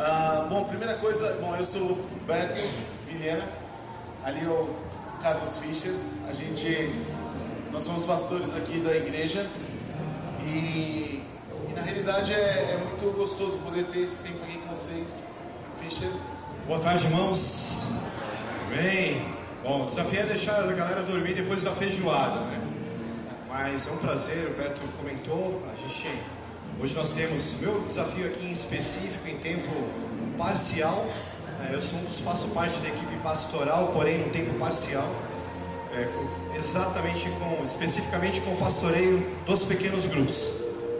Ah, bom, primeira coisa, bom, eu sou o Beto Vilhena, ali é o Carlos Fischer. A gente, nós somos pastores aqui da igreja e, e na realidade é, é muito gostoso poder ter esse tempo aqui com vocês, Fischer. Boa tarde, irmãos. Bem, bom, o desafio é deixar a galera dormir depois da feijoada, né? Mas é um prazer, o Beto comentou, a gente Hoje nós temos meu desafio aqui em específico em tempo parcial. É, eu sou um dos, faço parte da equipe pastoral, porém no tempo parcial. É, exatamente com, especificamente com o pastoreio dos pequenos grupos.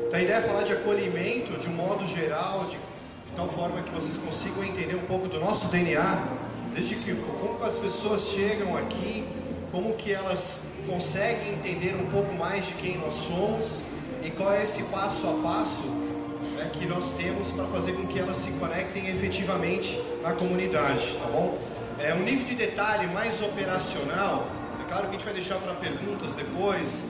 Então a ideia é falar de acolhimento de um modo geral, de, de tal forma que vocês consigam entender um pouco do nosso DNA, desde que como as pessoas chegam aqui, como que elas conseguem entender um pouco mais de quem nós somos e qual é esse passo a passo né, que nós temos para fazer com que elas se conectem efetivamente na comunidade, tá bom? É um nível de detalhe mais operacional, é claro que a gente vai deixar para perguntas depois,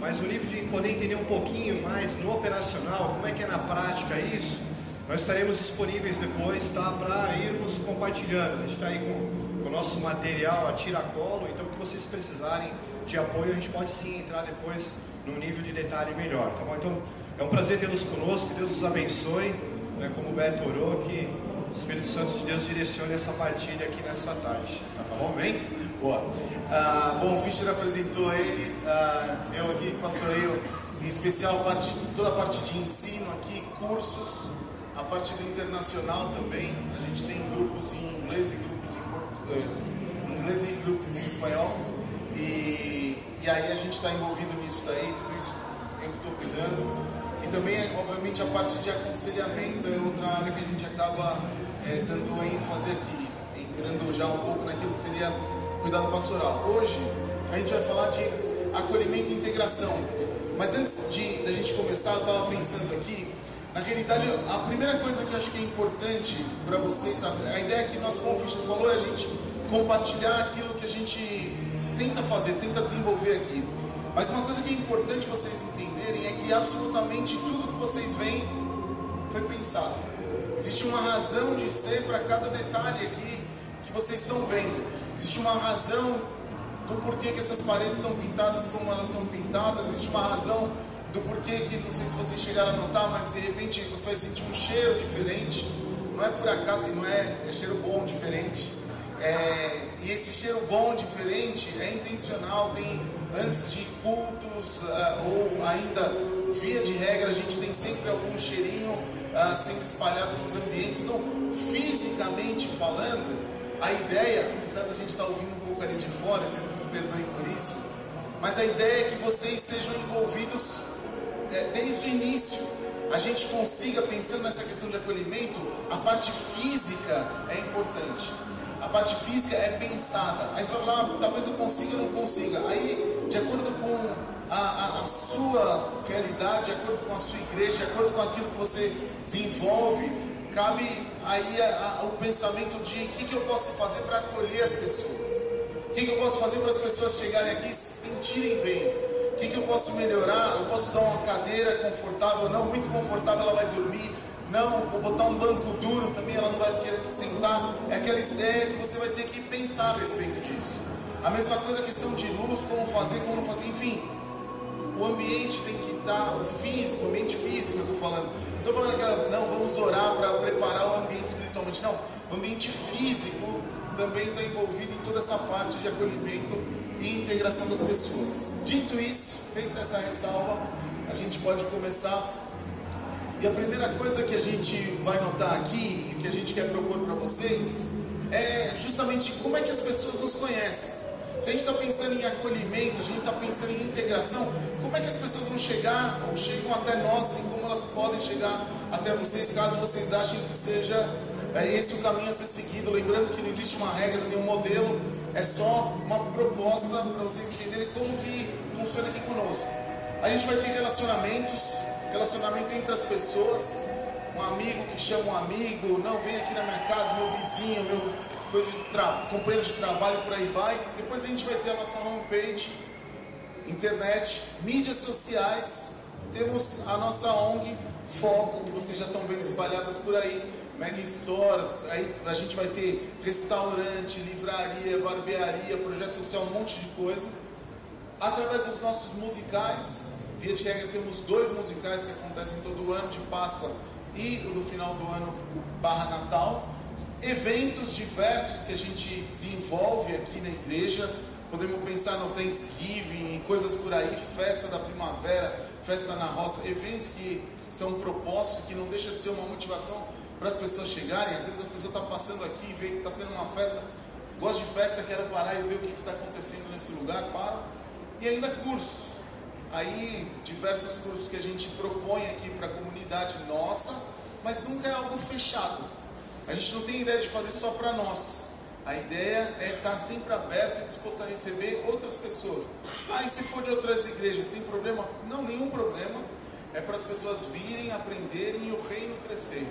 mas o nível de poder entender um pouquinho mais no operacional, como é que é na prática isso, nós estaremos disponíveis depois, tá? Para irmos compartilhando. A gente está aí com, com o nosso material a tiracolo, então o que vocês precisarem de apoio, a gente pode sim entrar depois num nível de detalhe melhor, tá bom? Então, é um prazer tê-los conosco, que Deus nos abençoe, né, como o Beto orou, que o Espírito Santo de Deus direcione essa partilha aqui nessa tarde, tá bom? Bem? Boa. Ah, bom, o Fischer apresentou ele, ah, eu aqui pastoreio, em especial parte, toda a parte de ensino aqui, cursos, a parte do internacional também. A gente tem grupos em inglês e grupos em, português, eh, inglês e grupos em espanhol. E, e aí a gente está envolvido nisso daí, tudo isso eu que estou cuidando. E também, obviamente, a parte de aconselhamento é outra área que a gente acaba é, dando ênfase aqui, entrando já um pouco naquilo que seria cuidado pastoral. Hoje a gente vai falar de acolhimento e integração. Mas antes de da gente começar, eu estava pensando aqui, na realidade, a primeira coisa que eu acho que é importante para vocês saber, a ideia que nós, como o Fischer falou, é a gente compartilhar aquilo que a gente tenta fazer, tenta desenvolver aqui. Mas uma coisa que é importante vocês entenderem é que absolutamente tudo que vocês veem foi pensado. Existe uma razão de ser para cada detalhe aqui que vocês estão vendo. Existe uma razão do porquê que essas paredes estão pintadas como elas estão pintadas. Existe uma razão do porquê que, não sei se vocês chegaram a notar, mas de repente você vai sentir um cheiro diferente. Não é por acaso, não é, é cheiro bom diferente. É, e esse cheiro bom, diferente, é intencional. Tem antes de cultos, uh, ou ainda via de regra, a gente tem sempre algum cheirinho uh, sendo espalhado nos ambientes. Então, fisicamente falando, a ideia, apesar da gente estar ouvindo um pouco ali de fora, vocês me perdoem por isso, mas a ideia é que vocês sejam envolvidos é, desde o início. A gente consiga, pensando nessa questão de acolhimento, a parte física é importante a parte física é pensada. Aí você vai falar, ah, talvez eu consiga ou não consiga. Aí, de acordo com a, a, a, sua realidade, de acordo com a sua igreja, de acordo com aquilo que você desenvolve, cabe aí a, o pensamento de o que, que eu posso fazer para acolher as pessoas. O que, que eu posso fazer para as pessoas chegarem aqui e se sentirem bem. O que, que eu posso melhorar? Eu posso dar uma cadeira confortável, não muito confortável, ela vai dormir não, vou botar um banco duro também, ela não vai querer sentar. É aquela ideia que você vai ter que pensar a respeito disso. A mesma coisa a questão de luz, como fazer, como não fazer, enfim. O ambiente tem que estar, o físico, o ambiente físico, eu estou falando. Não estou falando aquela, não, vamos orar para preparar o ambiente espiritualmente. Não, o ambiente físico também está envolvido em toda essa parte de acolhimento e integração das pessoas. Dito isso, feita essa ressalva, a gente pode começar e a primeira coisa que a gente vai notar aqui e que a gente quer propor para vocês é justamente como é que as pessoas nos conhecem. Se a gente está pensando em acolhimento, a gente está pensando em integração, como é que as pessoas vão chegar ou chegam até nós e como elas podem chegar até vocês, caso vocês achem que seja é, esse o caminho a ser seguido. Lembrando que não existe uma regra, nenhum modelo, é só uma proposta para vocês entenderem como que funciona aqui conosco. A gente vai ter relacionamentos, relacionamento entre as pessoas, um amigo que chama um amigo, não, vem aqui na minha casa, meu vizinho, meu de companheiro de trabalho, por aí vai. Depois a gente vai ter a nossa homepage, internet, mídias sociais, temos a nossa ONG, Foco, que vocês já estão vendo espalhadas por aí. Mega Store, aí a gente vai ter restaurante, livraria, barbearia, projeto social, um monte de coisa. Através dos nossos musicais, via de regra temos dois musicais que acontecem todo ano, de Páscoa e no final do ano barra Natal. Eventos diversos que a gente desenvolve aqui na igreja, podemos pensar no Thanksgiving, coisas por aí, festa da primavera, festa na roça, eventos que são propostos, que não deixa de ser uma motivação para as pessoas chegarem. Às vezes a pessoa está passando aqui e vê que está tendo uma festa, gosta de festa, quero parar e ver o que está acontecendo nesse lugar, para. E ainda cursos. Aí, diversos cursos que a gente propõe aqui para a comunidade nossa, mas nunca é algo fechado. A gente não tem ideia de fazer só para nós. A ideia é estar sempre aberto e disposto a receber outras pessoas. Aí, se for de outras igrejas, tem problema? Não, nenhum problema. É para as pessoas virem, aprenderem e o reino crescer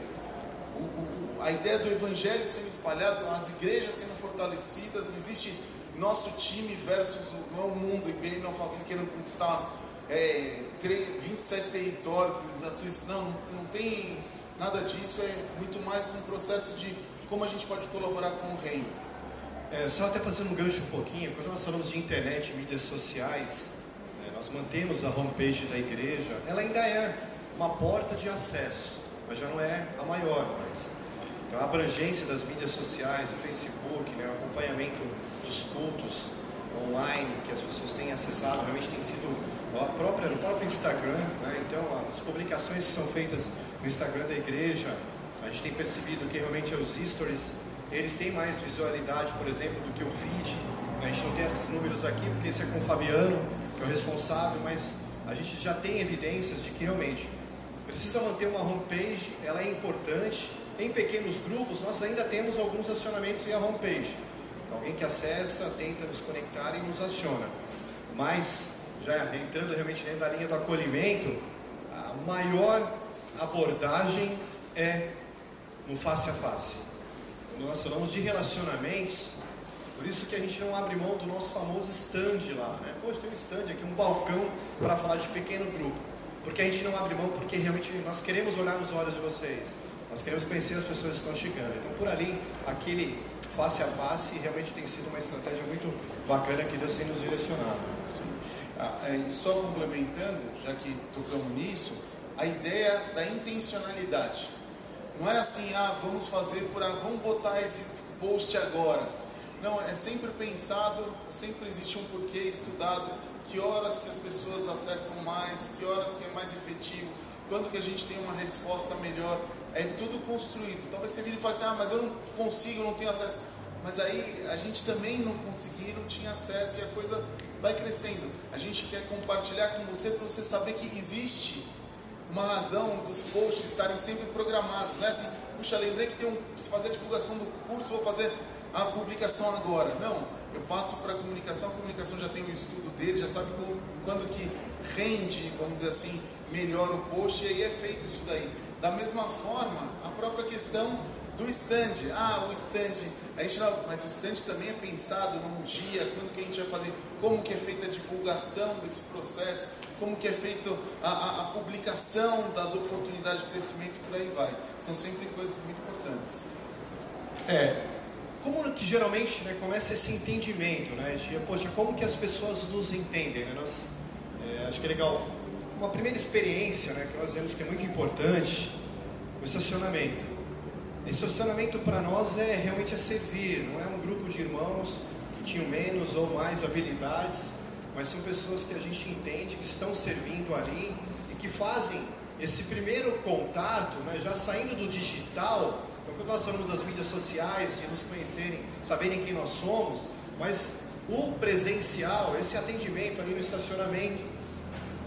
o, o, a ideia do evangelho sendo espalhado, as igrejas sendo fortalecidas, não existe nosso time versus o, não o mundo, e bem não falando querendo conquistar é, 27 territórios, a Suíça, não, não tem nada disso, é muito mais um processo de como a gente pode colaborar com o reino. É, só até fazendo um gancho um pouquinho, quando nós falamos de internet, mídias sociais, é, nós mantemos a homepage da igreja, ela ainda é uma porta de acesso mas já não é a maior mais. Então a abrangência das mídias sociais, o Facebook, né, o acompanhamento dos cultos online que as pessoas têm acessado, realmente tem sido a própria, no próprio Instagram, né, então as publicações que são feitas no Instagram da igreja, a gente tem percebido que realmente os stories, eles têm mais visualidade, por exemplo, do que o feed. A gente não tem esses números aqui, porque esse é com o Fabiano, que é o responsável, mas a gente já tem evidências de que realmente Precisa manter uma homepage, ela é importante. Em pequenos grupos, nós ainda temos alguns acionamentos via homepage. Alguém que acessa, tenta nos conectar e nos aciona. Mas, já entrando realmente dentro da linha do acolhimento, a maior abordagem é no face a face. Quando nós falamos de relacionamentos, por isso que a gente não abre mão do nosso famoso stand lá, né? Poxa, tem um stand aqui, um balcão para falar de pequeno grupo. Porque a gente não abre mão, porque realmente nós queremos olhar nos olhos de vocês. Nós queremos conhecer as pessoas que estão chegando. Então, por ali, aquele face a face realmente tem sido uma estratégia muito bacana que Deus tem nos direcionado. Ah, é, e só complementando, já que tocamos nisso, a ideia da intencionalidade. Não é assim, ah, vamos fazer por, ah, vamos botar esse post agora. Não, é sempre pensado, sempre existe um porquê estudado que horas que as pessoas acessam mais, que horas que é mais efetivo, quando que a gente tem uma resposta melhor. É tudo construído. Talvez você vire e fale assim, ah, mas eu não consigo, não tenho acesso. Mas aí a gente também não conseguia, não tinha acesso e a coisa vai crescendo. A gente quer compartilhar com você para você saber que existe uma razão dos posts estarem sempre programados. Não é assim, puxa, lembrei que tem um, se fazer a divulgação do curso, vou fazer a publicação agora. Não, eu passo para a comunicação, a comunicação já tem um estudo dele, já sabe quando que rende, vamos dizer assim, melhor o post, e aí é feito isso daí. Da mesma forma, a própria questão do stand. Ah, o stand, a gente não, mas o stand também é pensado num dia, quando que a gente vai fazer, como que é feita a divulgação desse processo, como que é feita a, a, a, publicação das oportunidades de crescimento por aí vai. São sempre coisas muito importantes. É, como que geralmente né, começa esse entendimento, né, de, poxa, como que as pessoas nos entendem, né? Nós, é, acho que é legal, uma primeira experiência, né, que nós vemos que é muito importante, o estacionamento. Estacionamento para nós é realmente é servir, não é um grupo de irmãos que tinham menos ou mais habilidades, mas são pessoas que a gente entende que estão servindo ali e que fazem esse primeiro contato, né, já saindo do digital, então, quando nós falamos das mídias sociais, de nos conhecerem, saberem quem nós somos, mas o presencial, esse atendimento ali no estacionamento,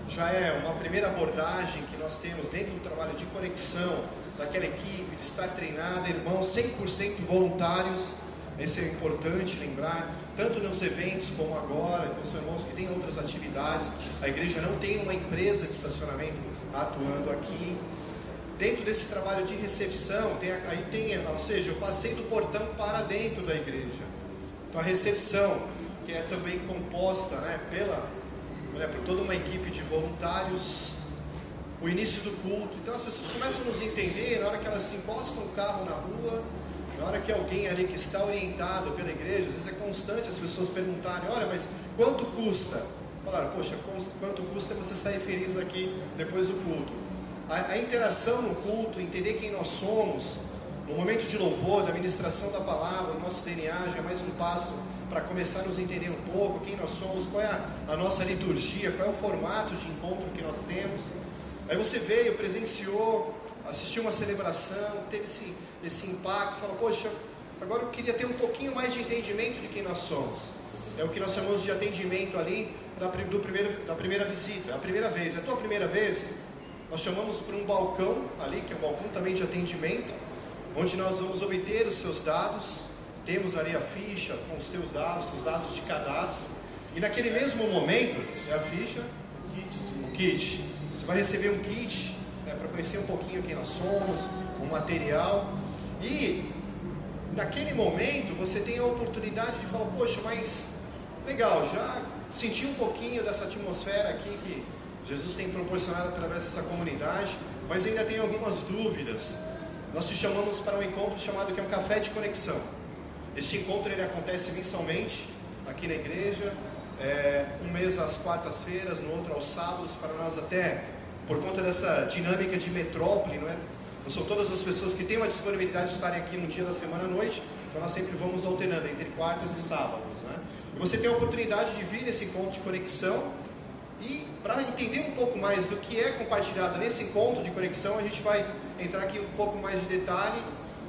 já é uma primeira abordagem que nós temos dentro do trabalho de conexão daquela equipe, de estar treinada, irmãos 100% voluntários, esse é importante lembrar, tanto nos eventos como agora, com os irmãos que têm outras atividades, a igreja não tem uma empresa de estacionamento atuando aqui, dentro desse trabalho de recepção, tem, aí tem, ou seja, eu passei do portão para dentro da igreja. Então a recepção, que é também composta né, pela, né, por toda uma equipe de voluntários, o início do culto. Então as pessoas começam a nos entender na hora que elas se encostam o carro na rua, na hora que alguém ali que está orientado pela igreja, às vezes é constante as pessoas perguntarem, olha, mas quanto custa? Falaram, poxa, quanto custa você sair feliz aqui depois do culto? A, a interação no culto, entender quem nós somos, no momento de louvor, da ministração da palavra, o nosso DNA já é mais um passo para começar a nos entender um pouco, quem nós somos, qual é a, a nossa liturgia, qual é o formato de encontro que nós temos. Aí você veio, presenciou, assistiu uma celebração, teve esse, esse impacto, falou, poxa, agora eu queria ter um pouquinho mais de entendimento de quem nós somos. É o que nós chamamos de atendimento ali da, do primeiro, da primeira visita, a primeira vez. É a tua primeira vez? Nós chamamos para um balcão ali, que é um balcão também de atendimento, onde nós vamos obter os seus dados, temos ali a ficha com os teus dados, os dados de cadastro, e naquele mesmo momento, é a ficha, o kit, o você vai receber um kit né, para conhecer um pouquinho quem nós somos, um material. E naquele momento você tem a oportunidade de falar, poxa, mas legal, já senti um pouquinho dessa atmosfera aqui que Jesus tem proporcionado através dessa comunidade, mas ainda tem algumas dúvidas. Nós te chamamos para um encontro chamado que é um café de conexão. Este encontro ele acontece mensalmente aqui na igreja, é, um mês às quartas-feiras, no outro aos sábados, para nós até por conta dessa dinâmica de metrópole, não é? Não são todas as pessoas que têm uma disponibilidade de estarem aqui no dia da semana à noite, então nós sempre vamos alternando entre quartas e sábados, né? E você tem a oportunidade de vir nesse encontro de conexão e para entender um pouco mais do que é compartilhado nesse encontro de conexão, a gente vai entrar aqui um pouco mais de detalhe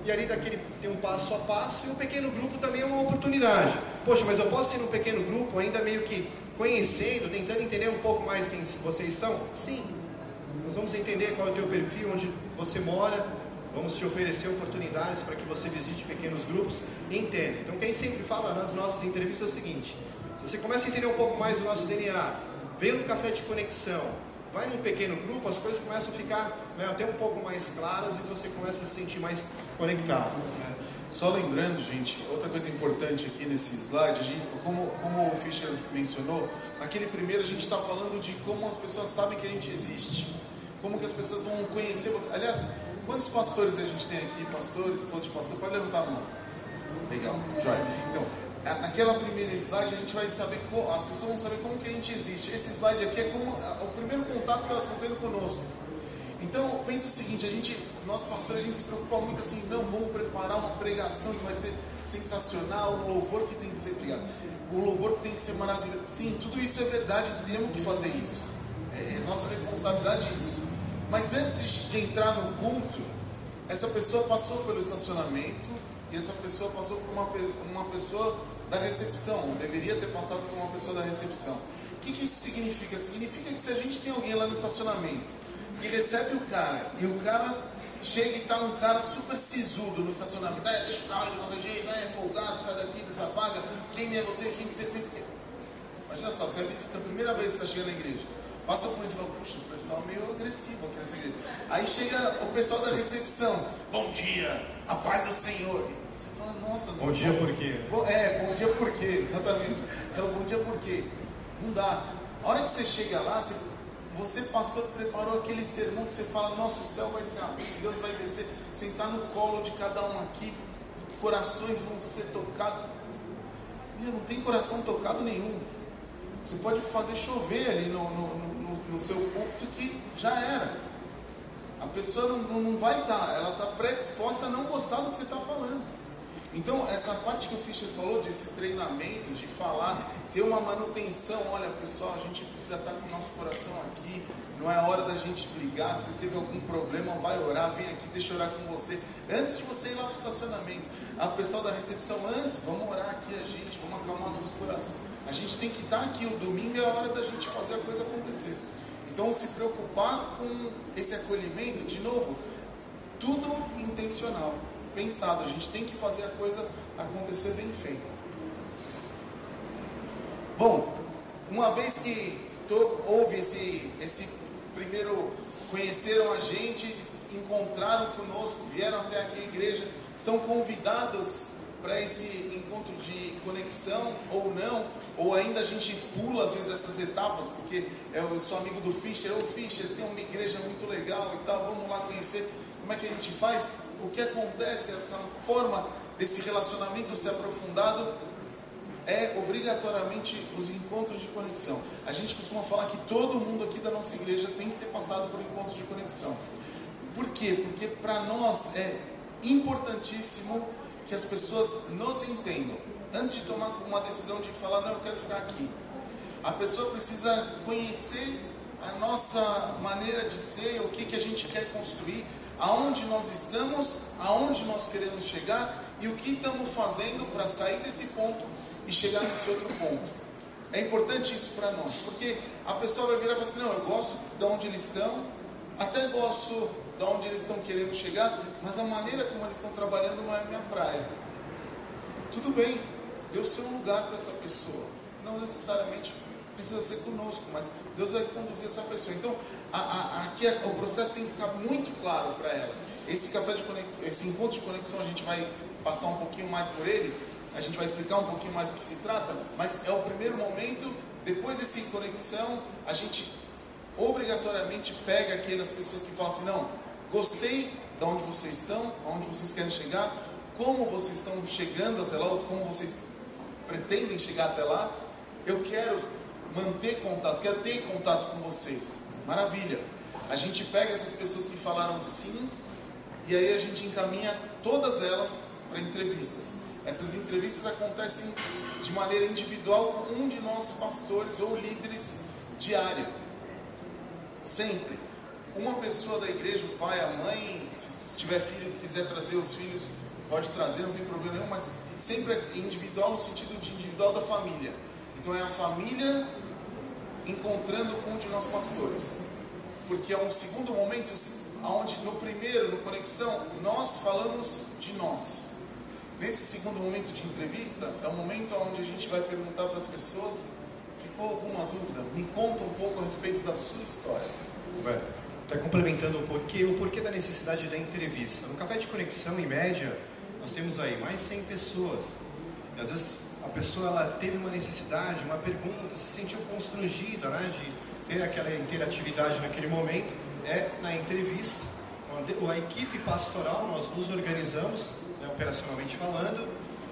e ali daquele tem um passo a passo e o pequeno grupo também é uma oportunidade. Poxa, mas eu posso ir num pequeno grupo ainda meio que conhecendo, tentando entender um pouco mais quem vocês são? Sim, nós vamos entender qual é o teu perfil, onde você mora, vamos te oferecer oportunidades para que você visite pequenos grupos e entenda. Então, o que a gente sempre fala nas nossas entrevistas é o seguinte: se você começa a entender um pouco mais do nosso DNA, vem no café de conexão, vai num pequeno grupo, as coisas começam a ficar né, até um pouco mais claras e você começa a se sentir mais conectado. É. Só lembrando, gente, outra coisa importante aqui nesse slide, gente, como, como o Fischer mencionou, naquele primeiro a gente está falando de como as pessoas sabem que a gente existe como que as pessoas vão conhecer você. Aliás, quantos pastores a gente tem aqui? Pastores, esposa de pastor, pode levantar a mão. Legal, joia. Então, naquela primeira slide a gente vai saber, as pessoas vão saber como que a gente existe. Esse slide aqui é como o primeiro contato que elas estão tendo conosco. Então, pensa o seguinte, a gente, nós pastores, a gente se preocupa muito assim, não, vamos preparar uma pregação que vai ser sensacional, um louvor que tem que ser pregado, o louvor que tem que ser maravilhoso. Sim, tudo isso é verdade, temos que fazer isso. É, é nossa responsabilidade isso. Mas antes de entrar no culto, essa pessoa passou pelo estacionamento e essa pessoa passou por uma, uma pessoa da recepção, ou deveria ter passado por uma pessoa da recepção. O que, que isso significa? Significa que se a gente tem alguém lá no estacionamento que recebe o cara e o cara chega e está um cara super sisudo no estacionamento, é, deixa o carro de qualquer jeito, é, folgado, sai daqui dessa quem é você, quem que você pensa que. Imagina só, você é visita a primeira vez que está chegando na igreja. Passa por isso e fala, puxa, o pessoal é meio agressivo aqui nessa igreja. Aí chega o pessoal da recepção, bom dia, a paz do Senhor. Você fala, nossa, Bom dia por quê? É, bom dia por quê, exatamente. Então, bom dia por quê? Não dá. A hora que você chega lá, você, você, pastor, preparou aquele sermão que você fala, nosso céu vai ser aberto, Deus vai descer, sentar no colo de cada um aqui, corações vão ser tocados. Meu, não tem coração tocado nenhum. Você pode fazer chover ali no, no, no seu ponto que já era. A pessoa não, não vai estar, tá, ela está predisposta a não gostar do que você está falando. Então, essa parte que o Fischer falou, desse treinamento, de falar, ter uma manutenção, olha pessoal, a gente precisa estar tá com o nosso coração aqui, não é hora da gente brigar, se teve algum problema, vai orar, vem aqui, deixa eu orar com você. Antes de você ir lá para o estacionamento, a pessoa da recepção, antes, vamos orar aqui a gente, vamos acalmar nosso coração. A gente tem que estar tá aqui, o domingo é a hora da gente fazer a coisa acontecer. Então, se preocupar com esse acolhimento, de novo, tudo intencional, pensado. A gente tem que fazer a coisa acontecer bem feita. Bom, uma vez que houve esse, esse primeiro, conheceram a gente, encontraram conosco, vieram até aqui a igreja, são convidados para esse encontro de conexão ou não, ou ainda a gente pula às vezes essas etapas, porque eu sou amigo do Fischer, ô Fischer, tem uma igreja muito legal e tal, vamos lá conhecer. Como é que a gente faz? O que acontece, essa forma desse relacionamento ser aprofundado é obrigatoriamente os encontros de conexão. A gente costuma falar que todo mundo aqui da nossa igreja tem que ter passado por encontros de conexão. Por quê? Porque para nós é importantíssimo que as pessoas nos entendam. Antes de tomar uma decisão de falar, não, eu quero ficar aqui. A pessoa precisa conhecer a nossa maneira de ser, o que, que a gente quer construir, aonde nós estamos, aonde nós queremos chegar e o que estamos fazendo para sair desse ponto e chegar nesse outro ponto. É importante isso para nós, porque a pessoa vai virar e falar assim: não, eu gosto de onde eles estão, até gosto de onde eles estão querendo chegar, mas a maneira como eles estão trabalhando não é minha praia. Tudo bem, Deus tem um lugar para essa pessoa, não necessariamente precisa ser conosco, mas Deus vai conduzir essa pessoa. Então, a, a, aqui o processo tem que ficar muito claro para ela. Esse café de conexão, esse encontro de conexão, a gente vai passar um pouquinho mais por ele, a gente vai explicar um pouquinho mais do que se trata, mas é o primeiro momento. Depois desse conexão, a gente obrigatoriamente pega aquelas pessoas que falam assim: não, gostei de onde vocês estão, aonde vocês querem chegar, como vocês estão chegando até lá, como vocês pretendem chegar até lá. Eu quero manter contato, quero ter contato com vocês. Maravilha. A gente pega essas pessoas que falaram sim e aí a gente encaminha todas elas para entrevistas. Essas entrevistas acontecem de maneira individual com um de nós pastores ou líderes diária. Sempre. Uma pessoa da igreja, o pai, a mãe, se tiver filho quiser trazer os filhos, pode trazer, não tem problema nenhum, mas sempre é individual no sentido de individual da família. Então é a família encontrando com um de nós pastores. Porque é um segundo momento onde no primeiro, no conexão, nós falamos de nós. Nesse segundo momento de entrevista, é o momento onde a gente vai perguntar para as pessoas: ficou alguma dúvida? Me conta um pouco a respeito da sua história. Roberto, está complementando o porquê, o porquê da necessidade da entrevista. No café de conexão, em média, nós temos aí mais 100 pessoas. E às vezes a pessoa ela teve uma necessidade, uma pergunta, se sentiu constrangida né, de ter aquela interatividade naquele momento, é na entrevista. A equipe pastoral, nós nos organizamos, né, operacionalmente falando,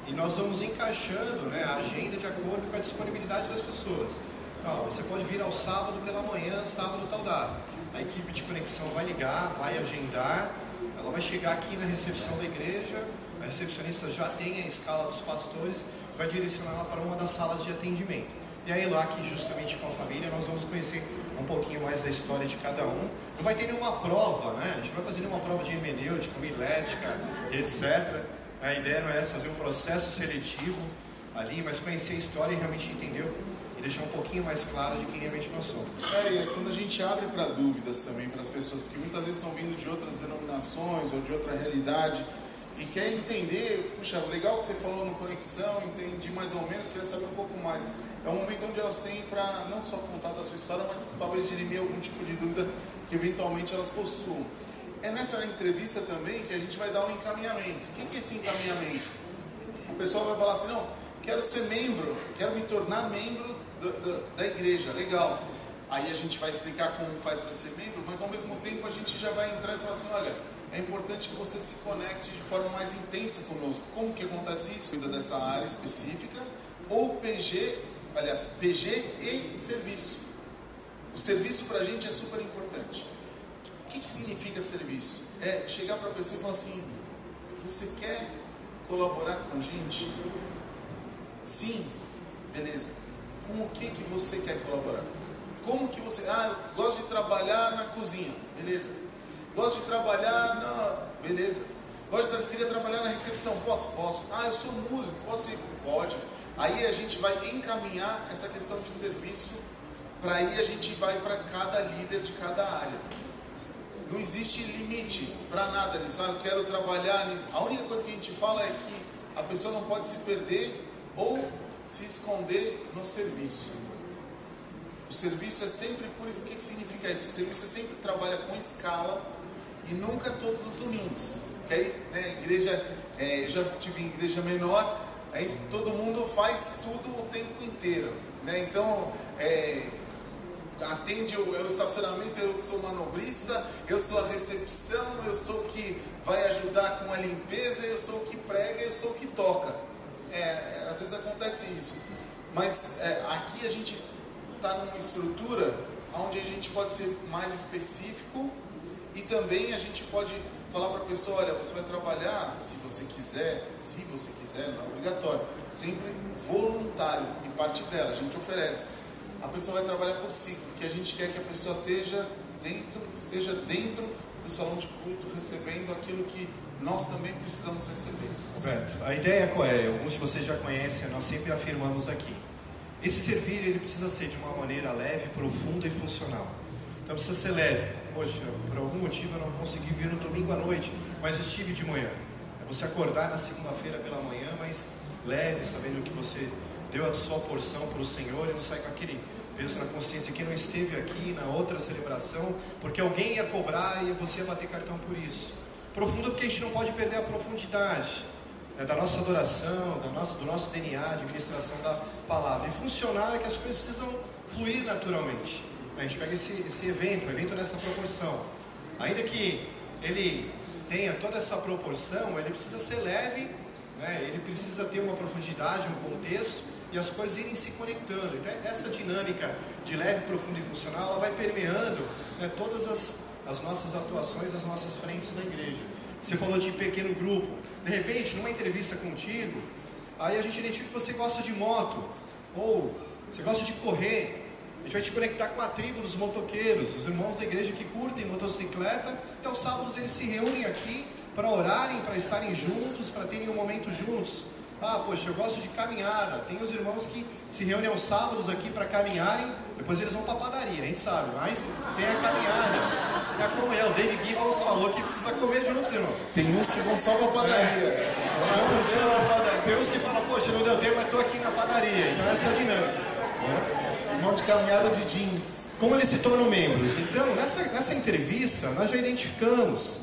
e nós vamos encaixando né, a agenda de acordo com a disponibilidade das pessoas. Então, você pode vir ao sábado pela manhã, sábado tal data. A equipe de conexão vai ligar, vai agendar, ela vai chegar aqui na recepção da igreja, a recepcionista já tem a escala dos pastores, vai direcionar ela para uma das salas de atendimento. E aí lá que justamente com a família nós vamos conhecer um pouquinho mais da história de cada um. Não vai ter nenhuma prova, né? A gente não vai fazer nenhuma prova de hermenêutica, homilética, etc. A ideia não é essa, fazer um processo seletivo ali, mas conhecer a história e realmente entender e deixar um pouquinho mais claro de quem realmente nós somos. É, e é quando a gente abre para dúvidas também para as pessoas, porque muitas vezes estão vindo de outras denominações ou de outra realidade e quer entender, puxa, legal que você falou no Conexão, entendi mais ou menos, queria saber um pouco mais. É um momento onde elas têm para não só contar da sua história, mas talvez dirimir algum tipo de dúvida que eventualmente elas possuam. É nessa entrevista também que a gente vai dar um encaminhamento. O que é esse encaminhamento? O pessoal vai falar assim, não, quero ser membro, quero me tornar membro da, da, da igreja, legal. Aí a gente vai explicar como faz para ser membro, mas ao mesmo tempo a gente já vai entrar e falar assim, olha, é importante que você se conecte de forma mais intensa conosco. Como que acontece isso? Cuida dessa área específica, ou PG, aliás, PG e serviço. O serviço para a gente é super importante. O que, que significa serviço? É chegar para a pessoa e falar assim: você quer colaborar com a gente? Sim, beleza. Com o que, que você quer colaborar? Como que você. Ah, eu gosto de trabalhar na cozinha, beleza Gosto de trabalhar na. Beleza. Gosto de... Queria trabalhar na recepção. Posso? Posso. Ah, eu sou músico. Posso ir? Pode. Aí a gente vai encaminhar essa questão de serviço. Para aí a gente vai para cada líder de cada área. Não existe limite para nada nisso. Ah, eu quero trabalhar. A única coisa que a gente fala é que a pessoa não pode se perder ou se esconder no serviço. O serviço é sempre por isso. O que significa isso? O serviço é sempre trabalha com escala e nunca todos os domingos. Porque aí, né, igreja, é, eu já tive igreja menor, aí todo mundo faz tudo o tempo inteiro. Né? Então, é, atende o, o, estacionamento, eu sou manobrista, eu sou a recepção, eu sou o que vai ajudar com a limpeza, eu sou o que prega, eu sou o que toca. É, é às vezes acontece isso. Mas é, aqui a gente está numa estrutura onde a gente pode ser mais específico e também a gente pode falar para a pessoa, olha, você vai trabalhar, se você quiser, se você quiser, não é obrigatório, sempre voluntário, e parte dela, a gente oferece a pessoa vai trabalhar por si, porque a gente quer que a pessoa esteja dentro, esteja dentro do salão de culto, recebendo aquilo que nós também precisamos receber. Certo. A ideia qual é? Alguns de vocês já conhecem, nós sempre afirmamos aqui. Esse servir ele precisa ser de uma maneira leve, profunda e funcional. Então precisa ser leve. Poxa, por algum motivo eu não consegui vir no domingo à noite, mas estive de manhã. É você acordar na segunda-feira pela manhã, mas leve, sabendo que você deu a sua porção para o Senhor e não sai com aquele peso na consciência que não esteve aqui na outra celebração, porque alguém ia cobrar e você ia bater cartão por isso. Profundo porque a gente não pode perder a profundidade né, da nossa adoração, da nossa, do nosso DNA de ministração da palavra. E funcionar é que as coisas precisam fluir naturalmente. A gente pega esse, esse evento, um evento nessa proporção. Ainda que ele tenha toda essa proporção, ele precisa ser leve, né, ele precisa ter uma profundidade, um contexto, e as coisas irem se conectando. Então, essa dinâmica de leve, profundo e funcional, ela vai permeando né, todas as, as nossas atuações, as nossas frentes na igreja. Você falou de pequeno grupo. De repente, numa entrevista contigo, aí a gente identifica que você gosta de moto, ou você gosta de correr. A gente vai te conectar com a tribo dos motoqueiros, os irmãos da igreja que curtem motocicleta, e aos sábados eles se reúnem aqui para orarem, para estarem juntos, para terem um momento juntos. Ah, poxa, eu gosto de caminhada. Tem os irmãos que se reúnem aos sábados aqui para caminharem, depois eles vão para a padaria, a gente sabe, mas tem a caminhada. Tem a comunhão. O David Gibbons falou que precisa comer juntos, irmão. Tem uns que vão só para a padaria. É. Tem uns que falam, poxa, não deu tempo, mas estou aqui na padaria. Então essa é a dinâmica. Irmão de caminhada de jeans. Como eles se tornam membros? Então, nessa, nessa entrevista, nós já identificamos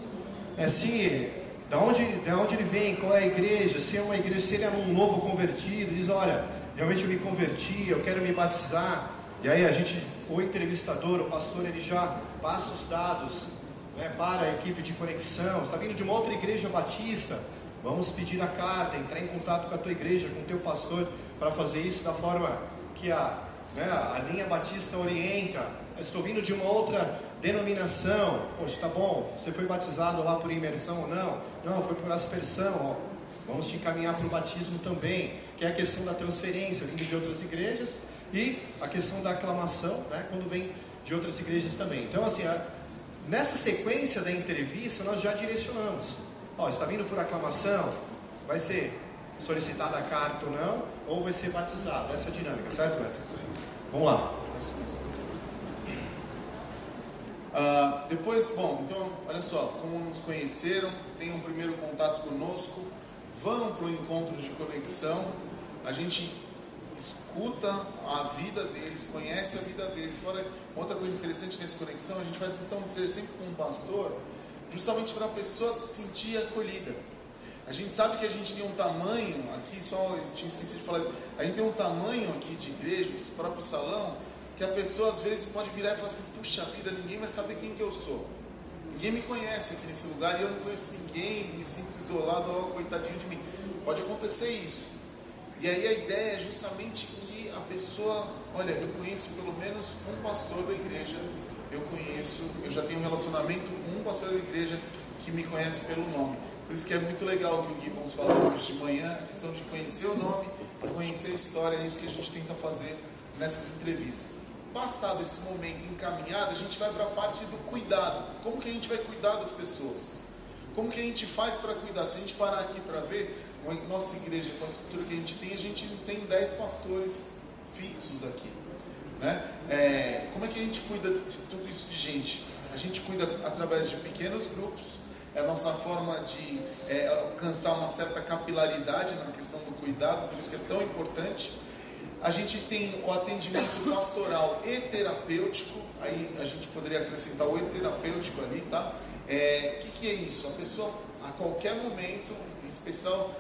é, se da onde, da onde ele vem, qual é a igreja, se é uma igreja, se ele é um novo convertido, diz, olha, realmente eu me converti, eu quero me batizar. E aí a gente, o entrevistador, o pastor, ele já passa os dados né, para a equipe de conexão. Está vindo de uma outra igreja batista? Vamos pedir a carta, entrar em contato com a tua igreja, com o teu pastor, para fazer isso da forma que a, né, a linha batista orienta. Eu estou vindo de uma outra denominação. Poxa, tá bom, você foi batizado lá por imersão ou não? Não, foi por aspersão, ó. Vamos te encaminhar para o batismo também, que é a questão da transferência, vindo de outras igrejas, e a questão da aclamação, né, quando vem de outras igrejas também. Então, assim, a, nessa sequência da entrevista, nós já direcionamos. Ó, está vindo por aclamação, vai ser solicitada a carta ou não, ou vai ser batizado. Essa é a dinâmica, certo, Beto? Vamos lá. Uh, depois, bom, então, olha só, como nos conheceram, tem um primeiro contato conosco, vão para o encontro de conexão, a gente escuta a vida deles, conhece a vida deles. Fora, outra coisa interessante nessa conexão, a gente faz questão de ser sempre com um pastor, justamente para a pessoa se sentir acolhida. A gente sabe que a gente tem um tamanho, aqui só, tinha esquecido de falar isso, a gente tem um tamanho aqui de igreja, esse próprio salão, que a pessoa às vezes pode virar e falar assim: puxa vida, ninguém vai saber quem que eu sou. Ninguém me conhece aqui nesse lugar e eu não conheço ninguém, me sinto isolado, ó, coitadinho de mim. Pode acontecer isso. E aí a ideia é justamente que a pessoa, olha, eu conheço pelo menos um pastor da igreja, eu conheço, eu já tenho um relacionamento com um pastor da igreja que me conhece pelo nome. Por isso que é muito legal o que o Gibbons falou hoje de manhã, a questão de conhecer o nome, conhecer a história, é isso que a gente tenta fazer nessas entrevistas. Passado esse momento encaminhado, a gente vai para a parte do cuidado. Como que a gente vai cuidar das pessoas? Como que a gente faz para cuidar? Se a gente parar aqui para ver, nossa igreja, com a estrutura que a gente tem, a gente tem 10 pastores fixos aqui. Né? É, como é que a gente cuida de tudo isso de gente? A gente cuida através de pequenos grupos, é a nossa forma de é, alcançar uma certa capilaridade na questão do cuidado, por isso que é tão importante. A gente tem o atendimento pastoral e terapêutico, aí a gente poderia acrescentar o terapêutico ali, tá? É, o que, que é isso? A pessoa, a qualquer momento, em especial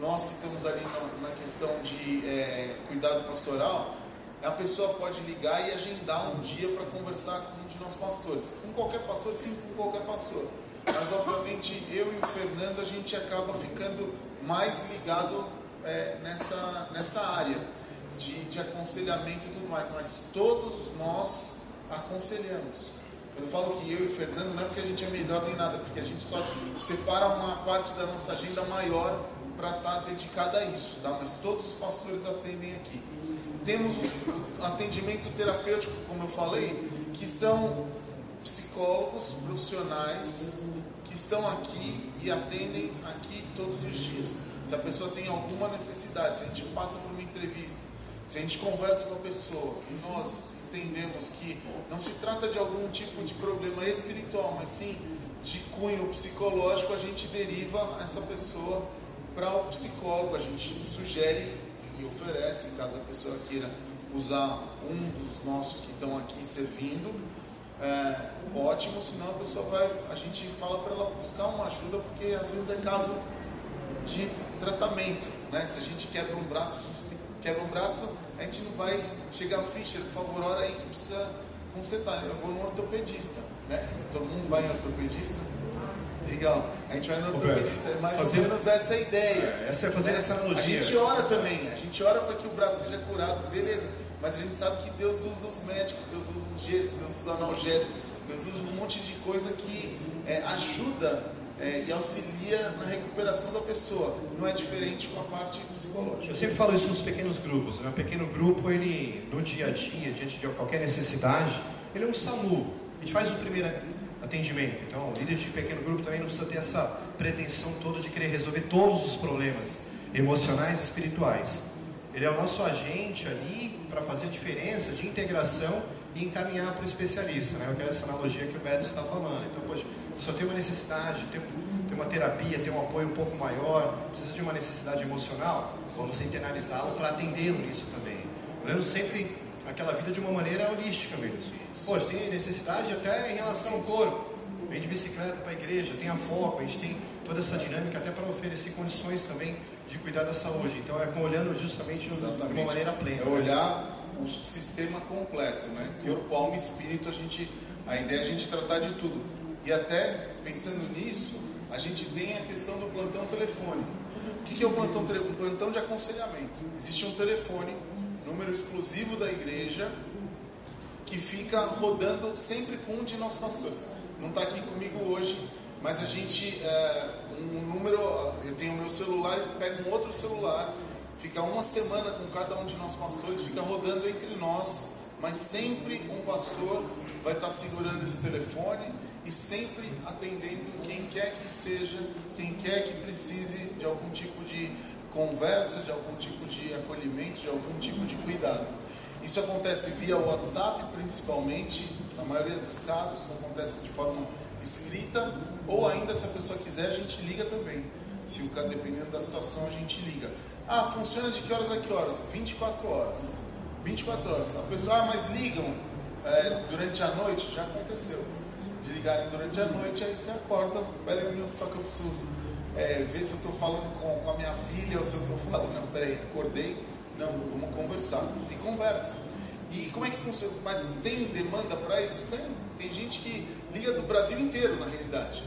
nós que estamos ali na, na questão de é, cuidado pastoral, a pessoa pode ligar e agendar um dia para conversar com um de nós pastores. Com qualquer pastor, sim, com qualquer pastor. Mas, obviamente, eu e o Fernando, a gente acaba ficando mais ligado é, nessa, nessa área de, de aconselhamento e tudo mais. Mas todos nós aconselhamos. Eu falo que eu e o Fernando não é porque a gente é melhor nem nada, porque a gente só separa uma parte da nossa agenda maior para estar tá dedicada a isso, tá? mas todos os pastores atendem aqui. Temos um atendimento terapêutico, como eu falei, que são psicólogos profissionais que estão aqui e atendem aqui todos os dias. Se a pessoa tem alguma necessidade, se a gente passa por uma entrevista, se a gente conversa com a pessoa e nós entendemos que não se trata de algum tipo de problema espiritual, mas sim de cunho psicológico, a gente deriva essa pessoa para o psicólogo. A gente sugere e oferece, caso a pessoa queira usar um dos nossos que estão aqui servindo, é, ótimo, senão a pessoa vai, a gente fala para ela buscar uma ajuda, porque às vezes é caso de tratamento, né? Se a gente quebra um braço, a gente quebra um braço, a gente não vai chegar, Fischer, por favor, hora aí que precisa consertar. Eu vou no ortopedista, né? Todo mundo vai em ortopedista? Legal. A gente vai no ortopedista, é mais fazer... ou menos essa é a ideia. Essa é fazer né? essa analogia. A gente ora também, a gente ora para que o braço seja curado, beleza. Mas a gente sabe que Deus usa os médicos, Deus usa os gestos, Deus usa analgésicos, Deus usa um monte de coisa que é, ajuda é, e auxilia na recuperação da pessoa. Não é diferente com a parte psicológica. Eu sempre falo isso nos pequenos grupos. Né? Pequeno grupo, ele no dia a dia, diante de qualquer necessidade, ele é um SAMU. A gente faz o primeiro atendimento. Então, o líder de pequeno grupo também não precisa ter essa pretensão toda de querer resolver todos os problemas emocionais e espirituais. Ele é o nosso agente ali para fazer diferença de integração e encaminhar para o especialista. Né? Eu quero essa analogia que o Beto está falando. Então, poxa, só tem uma necessidade, tem, tem uma terapia, tem um apoio um pouco maior, precisa de uma necessidade emocional, vamos internalizá-lo para atendê-lo nisso também. Olhando sempre aquela vida de uma maneira holística mesmo. Poxa, tem necessidade até em relação ao corpo. Vem de bicicleta para a igreja, tem a foco, a gente tem toda essa dinâmica até para oferecer condições também de cuidar da saúde. Então é olhando justamente Exatamente. de uma maneira plena. É olhar o sistema completo, né? Corpo, alma e espírito, a gente, a ideia é a gente tratar de tudo. E até pensando nisso, a gente tem a questão do plantão telefônico. O que é o plantão telefônico? Plantão de aconselhamento. Existe um telefone, número exclusivo da igreja, que fica rodando sempre com um de nós pastores. Não está aqui comigo hoje, mas a gente, é, um número, eu tenho o meu celular, pego um outro celular, fica uma semana com cada um de nós pastores, fica rodando entre nós, mas sempre um pastor vai estar segurando esse telefone e sempre atendendo quem quer que seja, quem quer que precise de algum tipo de conversa, de algum tipo de acolhimento, de algum tipo de cuidado. Isso acontece via WhatsApp, principalmente, na maioria dos casos, acontece de forma escrita, ou ainda, se a pessoa quiser, a gente liga também. Se o cara, dependendo da situação, a gente liga. Ah, funciona de que horas a que horas? 24 horas. 24 horas. A pessoa, ah, mas ligam é, durante a noite? Já aconteceu. De ligarem durante a noite, aí você acorda, peraí, só que eu preciso é, ver se eu estou falando com, com, a minha filha ou se eu estou falando, não, peraí, acordei, não, vamos conversar. E conversa. E como é que funciona? Mas tem demanda para isso? Tem. Tem gente que liga do Brasil inteiro, na realidade.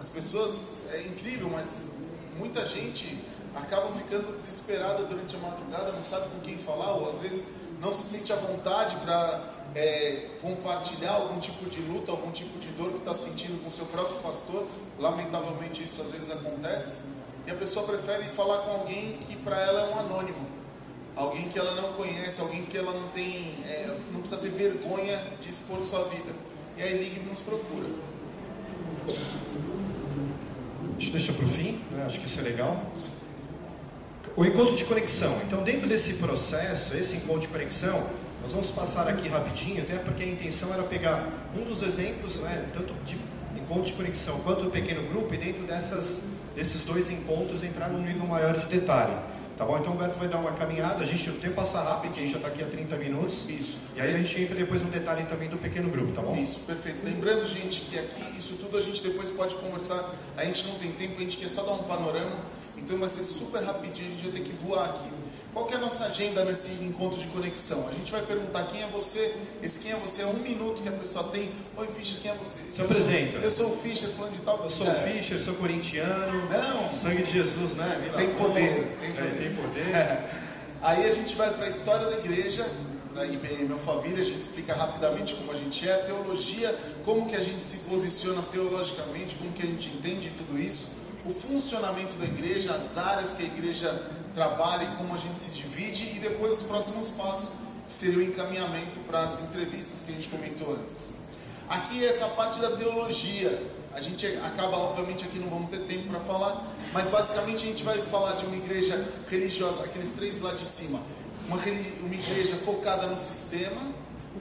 As pessoas, é incrível, mas muita gente acaba ficando desesperada durante a madrugada, não sabe com quem falar, ou às vezes não se sente à vontade para é, compartilhar algum tipo de luta, algum tipo de dor que está sentindo com seu próprio pastor. Lamentavelmente isso às vezes acontece. E a pessoa prefere falar com alguém que para ela é um anônimo alguém que ela não conhece, alguém que ela não tem, é, não precisa ter vergonha de expor sua vida. E aí liga e nos procura. A gente deixa para o fim, né? acho que isso é legal. O encontro de conexão. Então, dentro desse processo, esse encontro de conexão, nós vamos passar aqui rapidinho, até porque a intenção era pegar um dos exemplos, né, tanto de encontro de conexão quanto do pequeno grupo, e dentro dessas, desses dois encontros entrar num nível maior de detalhe. Tá bom? Então o Beto vai dar uma caminhada, a gente, o tempo passa rápido, que a gente já está aqui há 30 minutos. Isso. E aí a gente entra depois no detalhe também do pequeno grupo, tá bom? Isso, perfeito. Lembrando, gente, que aqui isso tudo a gente depois pode conversar. A gente não tem tempo, a gente quer só dar um panorama. Então vai ser super rapidinho, a gente vai ter que voar aqui. Qual que é a nossa agenda nesse encontro de conexão? A gente vai perguntar quem é você. Esse quem é você é um minuto que a pessoa tem. Oi, Fischer, quem é você? Se apresenta. Eu sou o Fischer, falando de tal. Eu sou o É. Fischer, sou corintiano. Não. Sangue de Jesus, né? Tem poder, tem É, poder. tem poder. Aí a gente vai para a história da igreja, da IBM Alphaville, a gente explica rapidamente como a gente é, a teologia, como que a gente se posiciona teologicamente, como que a gente entende tudo isso, o funcionamento da igreja, as áreas que a igreja trabalha e como a gente se divide, e depois os próximos passos, que seria o encaminhamento para as entrevistas que a gente comentou antes. Aqui é essa parte da teologia. A gente acaba, obviamente, aqui não vamos ter tempo para falar, mas basicamente a gente vai falar de uma igreja religiosa, aqueles três lá de cima. Uma, uma igreja focada no sistema,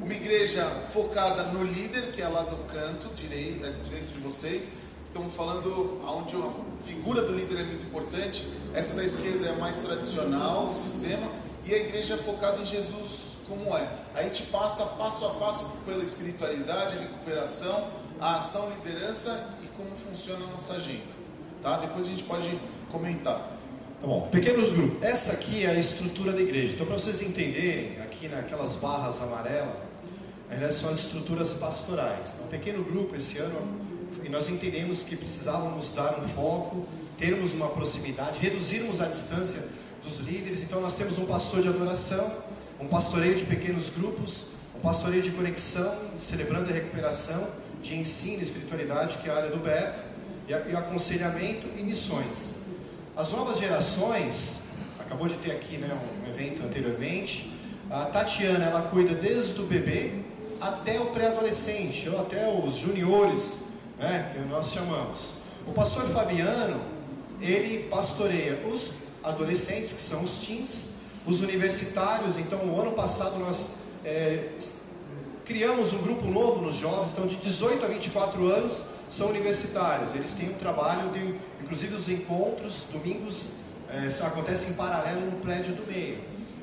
uma igreja focada no líder, que é lá do canto direito, direito de vocês. Estamos falando onde a figura do líder é muito importante. Essa da esquerda é mais tradicional, o sistema, e a igreja focada em Jesus como é. A gente passa passo a passo pela espiritualidade, a recuperação, a ação, liderança e como funciona a nossa agenda. Tá? Depois a gente pode comentar. Tá bom, pequenos grupos. Essa aqui é a estrutura da igreja. Então, para vocês entenderem, aqui naquelas barras amarelas, verdade são as estruturas pastorais. Então, pequeno grupo, esse ano, e nós entendemos que precisávamos dar um foco, termos uma proximidade, reduzirmos a distância dos líderes. Então, nós temos um pastor de adoração, um pastoreio de pequenos grupos, um pastoreio de conexão, celebrando a recuperação, de ensino e espiritualidade, que é a área do Beto, e, e aconselhamento e missões. As novas gerações, acabou de ter aqui né, um evento anteriormente, a Tatiana ela cuida desde o bebê até o pré-adolescente, ou até os juniores, né, que nós chamamos. O pastor Fabiano, ele pastoreia os adolescentes, que são os teens, os universitários. Então, o ano passado nós é, criamos um grupo novo nos jovens, então de 18 a 24 anos são universitários. Eles têm um trabalho de, inclusive os encontros, domingos, é, acontecem em paralelo no prédio do meio.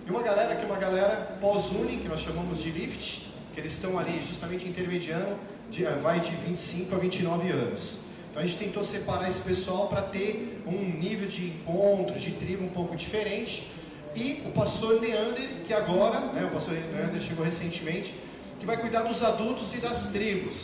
E uma galera que é uma galera pós-uni, que nós chamamos de lift, que eles estão ali justamente intermediando, de, eh, vai de 25 a 29 anos. Então a gente tentou separar esse pessoal para ter um nível de encontro, de tribo um pouco diferente. E o pastor Neander, que agora, né, o pastor Neander chegou recentemente, que vai cuidar dos adultos e das tribos.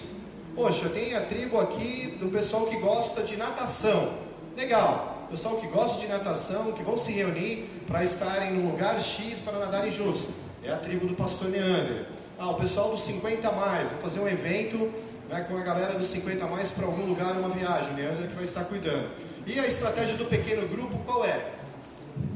Poxa, tem a tribo aqui do pessoal que gosta de natação. Legal. Pessoal que gosta de natação, que vão se reunir para estarem num lugar X para nadarem juntos. É a tribo do pastor Neander. Ah, o pessoal dos 50 a mais, vou fazer um evento né, com a galera dos 50 a mais para algum lugar, uma viagem. O Neander que vai estar cuidando. E a estratégia do pequeno grupo qual é?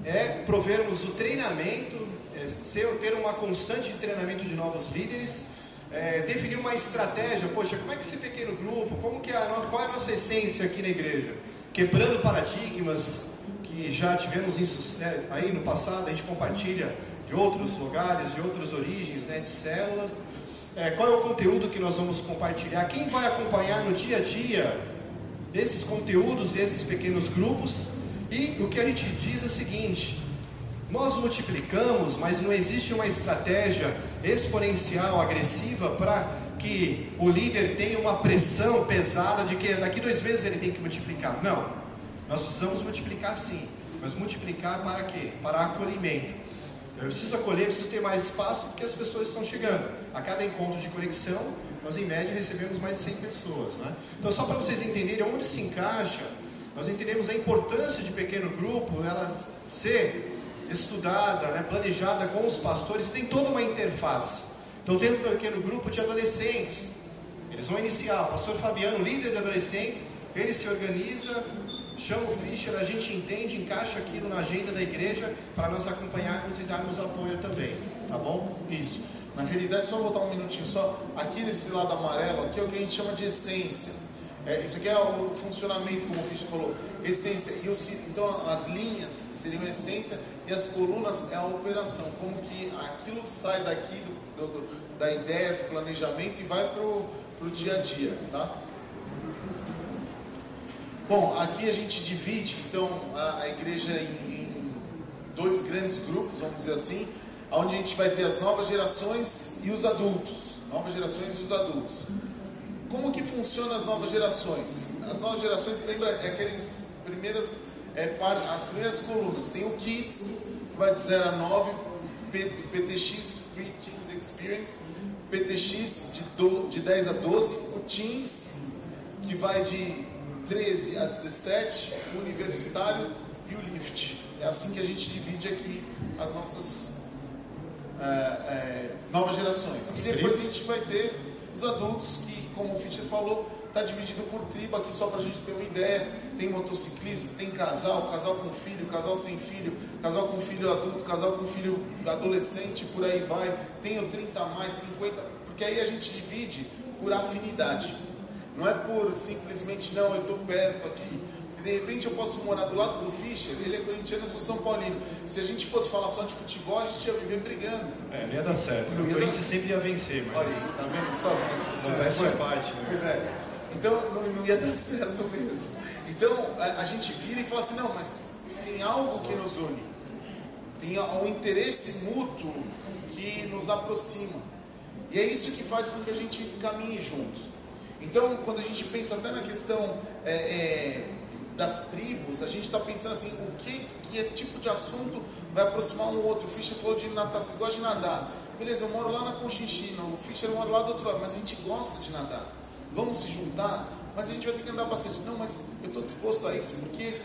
é provermos o treinamento, é, ser, ter uma constante de treinamento de novos líderes, é, definir uma estratégia, poxa, como é que esse pequeno grupo, como que é a, qual é a nossa essência aqui na igreja? Quebrando paradigmas que já tivemos em suc- né, aí no passado, a gente compartilha de outros lugares, de outras origens, né, de células. É, qual é o conteúdo que nós vamos compartilhar? Quem vai acompanhar no dia a dia esses conteúdos, esses pequenos grupos. E o que a gente diz é o seguinte: nós multiplicamos, mas não existe uma estratégia exponencial, agressiva, para que o líder tenha uma pressão pesada de que daqui dois meses ele tem que multiplicar. Não. Nós precisamos multiplicar sim. Mas multiplicar para quê? Para acolhimento. Eu preciso acolher, preciso ter mais espaço porque as pessoas estão chegando. A cada encontro de conexão, nós em média recebemos mais de 100 pessoas. Né? Então, só para vocês entenderem onde se encaixa, nós entendemos a importância de pequeno grupo, ela ser estudada, né, planejada com os pastores, tem toda uma interface. Então, tem um pequeno grupo de adolescentes, eles vão iniciar. O pastor Fabiano, líder de adolescentes, ele se organiza, chama o Fischer, a gente entende, encaixa aquilo na agenda da igreja para nós acompanharmos e darmos apoio também. Tá bom? Isso. Na realidade, só voltar um minutinho só. Aqui nesse lado amarelo, aqui é o que a gente chama de essência. É, isso aqui é o funcionamento, como o Fischer falou. Essência. E os então as linhas seriam essência e as colunas é a operação. Como que aquilo sai daqui do, do- da ideia, do planejamento e vai pro, pro dia a dia, tá? Bom, aqui a gente divide então a, a igreja em, em dois grandes grupos, vamos dizer assim, onde a gente vai ter as novas gerações e os adultos. Novas gerações e os adultos. Como que funciona as novas gerações? As novas gerações, lembra, é aqueles primeiras, é, as primeiras colunas. Tem o Kids, que vai de 0 a 9, PTX, Pre-Teens Experience, PTX de, do, de 10 a 12, o Teens, que vai de 13 a 17, o Universitário e o Lift. É assim que a gente divide aqui as nossas é, é, novas gerações. E depois a gente vai ter os adultos que, como o Fischer falou, está dividido por tribo aqui só para a gente ter uma ideia. Tem motociclista, tem casal, casal com filho, casal sem filho, casal com filho adulto, casal com filho adolescente, por aí vai. Tem o 30 mais, 50, porque aí a gente divide por afinidade. Não é por simplesmente, não, eu estou perto aqui. De repente eu posso morar do lado do Fischer, ele é corintiano, eu sou São Paulino. Se a gente fosse falar só de futebol, a gente ia viver brigando. É, não ia dar certo. Não o Corinthians sempre ia vencer, mas. Olha, tá vendo só? Não, é parte. Né? Pois é. Então não, não, ia dar certo mesmo. Então a, a, gente vira e fala assim: não, mas tem algo que nos une. Tem um interesse mútuo que nos aproxima. E é isso que faz com que a gente caminhe junto. Então, quando a gente pensa até na questão é, é, das tribos, a gente está pensando assim, o que, que é tipo de assunto vai aproximar um outro. O Fischer falou de natação, gosta de nadar. Beleza, eu moro lá na Conchinchina, o Fischer mora lá do outro lado, mas a gente gosta de nadar. Vamos se juntar, mas a gente vai ter que andar bastante. Não, mas eu estou disposto a isso, porque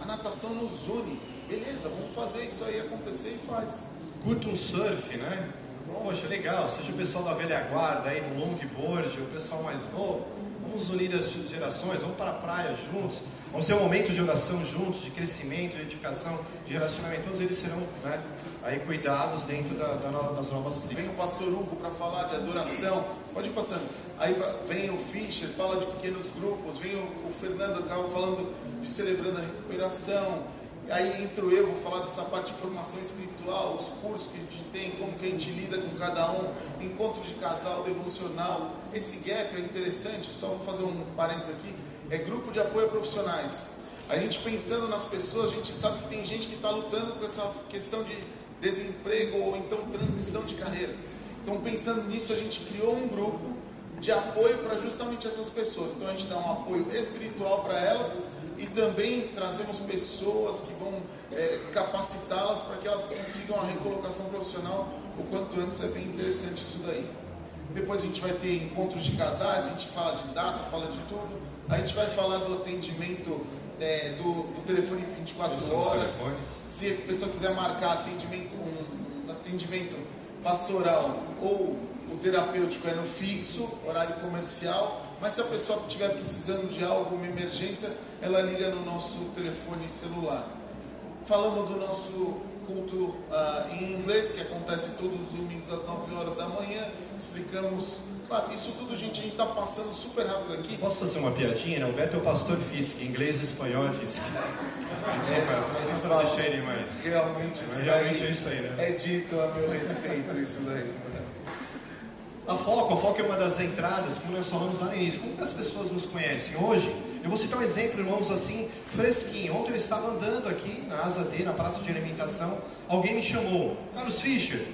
a natação nos une. Beleza, vamos fazer isso aí acontecer e faz. Curta um surf, né? Poxa, legal, seja o pessoal da velha guarda aí no longboard, o pessoal mais novo, vamos unir as gerações, vamos para a praia juntos, vamos ter um momento de oração juntos, de crescimento, de edificação, de relacionamento, todos eles serão né, aí cuidados dentro da, da, das novas tribos. Vem o pastor Hugo para falar de adoração, pode ir passando. Aí vem o Fischer, fala de pequenos grupos, vem o, o Fernando acaba falando de celebrando a recuperação, Aí entro eu, vou falar dessa parte de formação espiritual, os cursos que a gente tem, como que a gente lida com cada um, encontro de casal, devocional. Esse gap é interessante, só vou fazer um parênteses aqui, é grupo de apoio a profissionais. A gente pensando nas pessoas, a gente sabe que tem gente que está lutando com essa questão de desemprego ou então transição de carreiras. Então pensando nisso, a gente criou um grupo de apoio para justamente essas pessoas. Então a gente dá um apoio espiritual para elas e também trazemos pessoas que vão é, capacitá-las para que elas consigam a recolocação profissional o quanto antes. É bem interessante isso daí. Depois a gente vai ter encontros de casais, a gente fala de data, fala de tudo. A gente vai falar do atendimento é, do, do, telefone 24 horas. Se a pessoa quiser marcar atendimento, um, atendimento pastoral ou o terapêutico é no fixo, horário comercial. Mas se a pessoa estiver precisando de algo, uma emergência, ela liga no nosso telefone celular. Falamos do nosso culto uh, em inglês, que acontece todos os domingos às 9 horas da manhã. Explicamos, claro, isso tudo, gente, a gente está passando super rápido aqui. Posso fazer uma piadinha? O Beto é o pastor Fisk, inglês e espanhol é Fisk. É, mas isso não deixei ele mais. Realmente, isso, realmente é isso aí, né? É dito a meu respeito isso daí. A Foco, a Foco é uma das entradas, como nós falamos lá no início. Como as pessoas nos conhecem hoje? Eu vou citar um exemplo, irmãos, assim, fresquinho. Ontem eu estava andando aqui na Asa D, na praça de alimentação. Alguém me chamou, Carlos Fischer.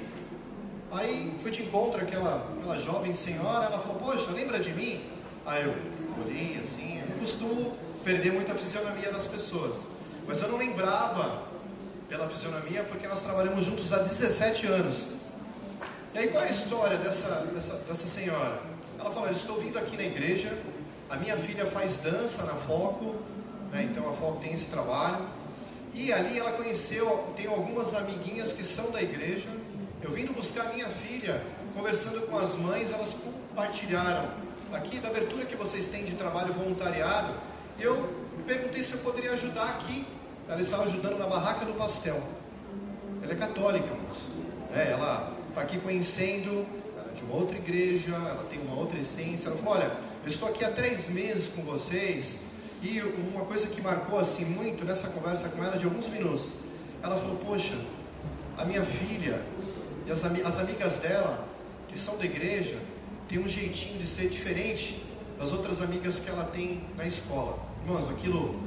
Aí foi de encontro aquela, aquela jovem senhora. Ela falou: Poxa, lembra de mim? Aí eu olhei assim. Eu não costumo perder muito a fisionomia das pessoas. Mas eu não lembrava pela fisionomia porque nós trabalhamos juntos há 17 anos. E aí qual é a história dessa, dessa, dessa senhora? Ela falou, estou vindo aqui na igreja, a minha filha faz dança na Foco, né, então a Foco tem esse trabalho. E ali ela conheceu, tem algumas amiguinhas que são da igreja. Eu vindo buscar minha filha, conversando com as mães, elas compartilharam aqui da abertura que vocês têm de trabalho voluntariado. Eu perguntei se eu poderia ajudar aqui. Ela estava ajudando na barraca do pastel. Ela é católica, irmãos. É, ela está aqui conhecendo de uma outra igreja, ela tem uma outra essência. Ela falou: Olha, eu estou aqui há três meses com vocês e uma coisa que marcou assim muito nessa conversa com ela de alguns minutos, ela falou: Poxa, a minha filha e as, as amigas dela, que são da igreja, tem um jeitinho de ser diferente das outras amigas que ela tem na escola. Irmãos, aquilo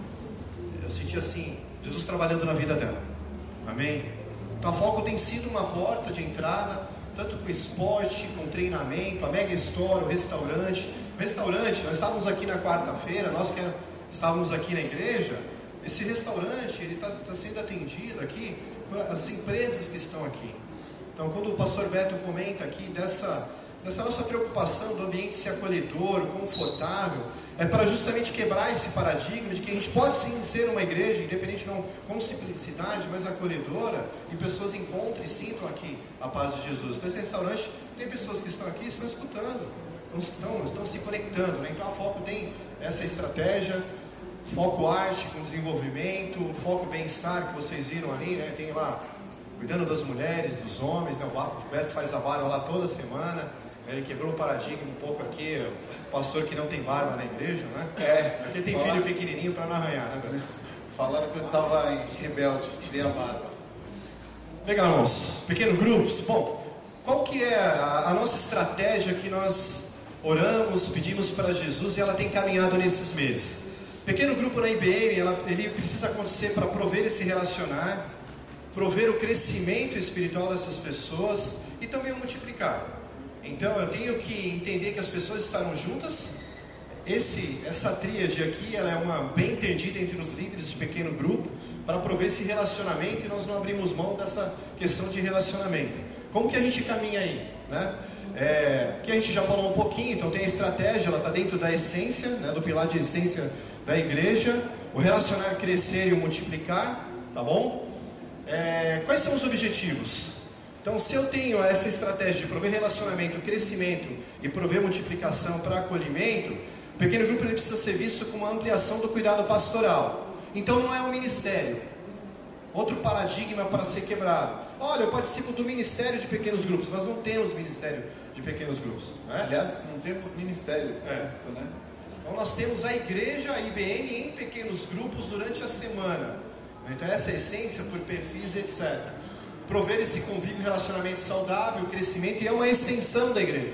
eu senti assim, Jesus trabalhando na vida dela. Amém? A Foco tem sido uma porta de entrada, tanto com esporte, com treinamento, a Mega Store, o restaurante. O restaurante, nós estávamos aqui na quarta-feira, nós que estávamos aqui na igreja, esse restaurante ele está tá sendo atendido aqui pelas empresas que estão aqui. Então quando o pastor Beto comenta aqui dessa, dessa nossa preocupação do ambiente ser acolhedor, confortável, é para justamente quebrar esse paradigma de que a gente pode sim ser uma igreja, independente não com simplicidade, mas acolhedora, e pessoas encontrem e sintam aqui a paz de Jesus. Nesse restaurante tem pessoas que estão aqui e estão escutando, estão, estão se conectando. Né? Então a Foco tem essa estratégia, foco arte com desenvolvimento, foco bem-estar que vocês viram ali, né? Tem lá cuidando das mulheres, dos homens, né? O Roberto faz a barba lá toda semana. Ele quebrou o paradigma um pouco aqui, pastor que não tem barba na igreja, né? É. Porque tem filho pequenininho para não arranhar, né, velho? Falaram que eu estava rebelde, tirei a barba. Legal, irmãos. Pequeno grupos. Bom, qual que é a, a nossa estratégia que nós oramos, pedimos para Jesus e ela tem caminhado nesses meses? Pequeno grupo na IBM, ela, ele precisa acontecer para prover esse relacionar, prover o crescimento espiritual dessas pessoas e também multiplicar. Então eu tenho que entender que as pessoas estarão juntas. Esse, essa tríade aqui, ela é uma bem entendida entre os líderes de pequeno grupo para prover esse relacionamento e nós não abrimos mão dessa questão de relacionamento. Como que a gente caminha aí, né? É, que a gente já falou um pouquinho, então tem a estratégia, ela está dentro da essência, né, do pilar de essência da igreja, o relacionar, crescer e o multiplicar, tá bom? É, quais são os objetivos? Então, se eu tenho essa estratégia de prover relacionamento, crescimento e prover multiplicação para acolhimento, o pequeno grupo ele precisa ser visto como uma ampliação do cuidado pastoral. Então, não é um ministério. Outro paradigma para ser quebrado. Olha, eu participo do ministério de pequenos grupos. Nós não temos ministério de pequenos grupos. Né? Aliás, não temos ministério. É. Né? Então, nós temos a igreja, a IBN, em pequenos grupos durante a semana. Então, essa é a essência por perfis, etc prover esse convívio, relacionamento saudável, crescimento, e é uma extensão da igreja.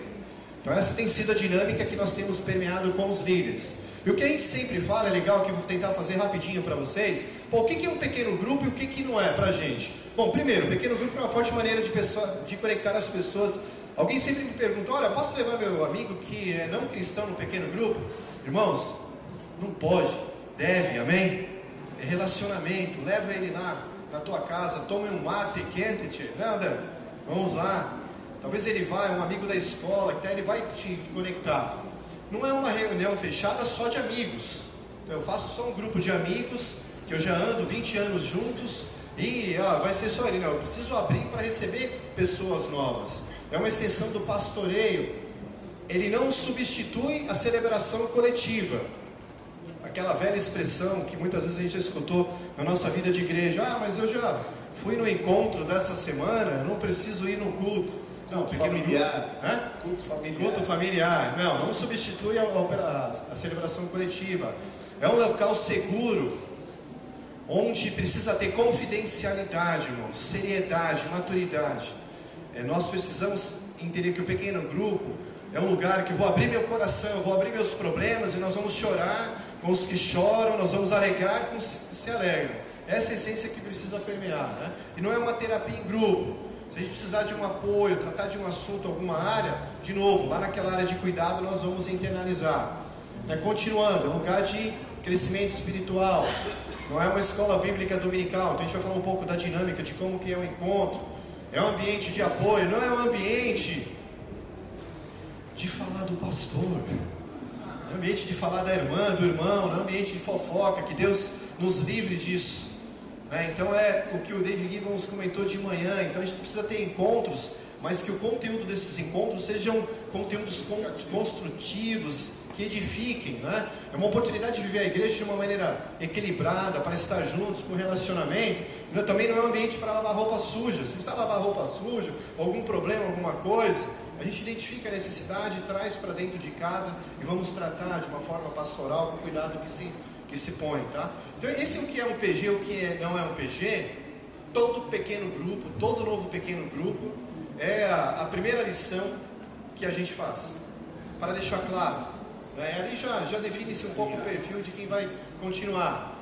Então essa tem sido a dinâmica que nós temos permeado com os líderes. E o que a gente sempre fala, é legal, que eu vou tentar fazer rapidinho para vocês, o que é um pequeno grupo e o que não é para a gente? Bom, primeiro, pequeno grupo é uma forte maneira de, pessoa, de conectar as pessoas. Alguém sempre me pergunta, olha, posso levar meu amigo que é não cristão no pequeno grupo? Irmãos, não pode, deve, amém? É relacionamento, leva ele lá, na tua casa, tome um mate quente, tchê. Vamos lá. Talvez ele vá, é um amigo da escola, que ele vai te conectar. Não é uma reunião fechada só de amigos. Eu faço só um grupo de amigos, que eu já ando 20 anos juntos, e ó, vai ser só ele. Não, eu preciso abrir para receber pessoas novas. É uma extensão do pastoreio. Ele não substitui a celebração coletiva aquela velha expressão que muitas vezes a gente escutou na nossa vida de igreja: ah, mas eu já fui no encontro dessa semana, não preciso ir no culto. Não, culto familiar. Hã? Culto familiar. Culto familiar. Não, não substitui a, a, a celebração coletiva. É um local seguro, onde precisa ter confidencialidade, irmãos, seriedade, maturidade. É, nós precisamos entender que o pequeno grupo é um lugar que vou abrir meu coração, vou abrir meus problemas e nós vamos chorar com os que choram, nós vamos alegrar com os que se alegram. Essa é a essência que precisa permear. Né? E não é uma terapia em grupo. Se a gente precisar de um apoio, tratar de um assunto, alguma área, de novo, lá naquela área de cuidado nós vamos internalizar. Né? Continuando, é um lugar de crescimento espiritual. Não é uma escola bíblica dominical. Então a gente vai falar um pouco da dinâmica de como que é o encontro. É um ambiente de apoio, não é um ambiente de falar do pastor no ambiente de falar da irmã, do irmão, no ambiente de fofoca, que Deus nos livre disso. Né? Então é o que o David Gibbons comentou de manhã. Então a gente precisa ter encontros, mas que o conteúdo desses encontros sejam conteúdos construtivos, que edifiquem. Né? É uma oportunidade de viver a igreja de uma maneira equilibrada, para estar juntos, com relacionamento. Também não é um ambiente para lavar roupa suja. Se precisa lavar roupa suja, algum problema, alguma coisa a gente identifica a necessidade, traz para dentro de casa e vamos tratar de uma forma pastoral, com o cuidado que se, que se põe, tá? Então, esse é o que é um PG, o que é, não é um PG, todo pequeno grupo, todo novo pequeno grupo, é a, a primeira lição que a gente faz. Para deixar claro, né? ali já, já define-se um pouco o perfil de quem vai continuar.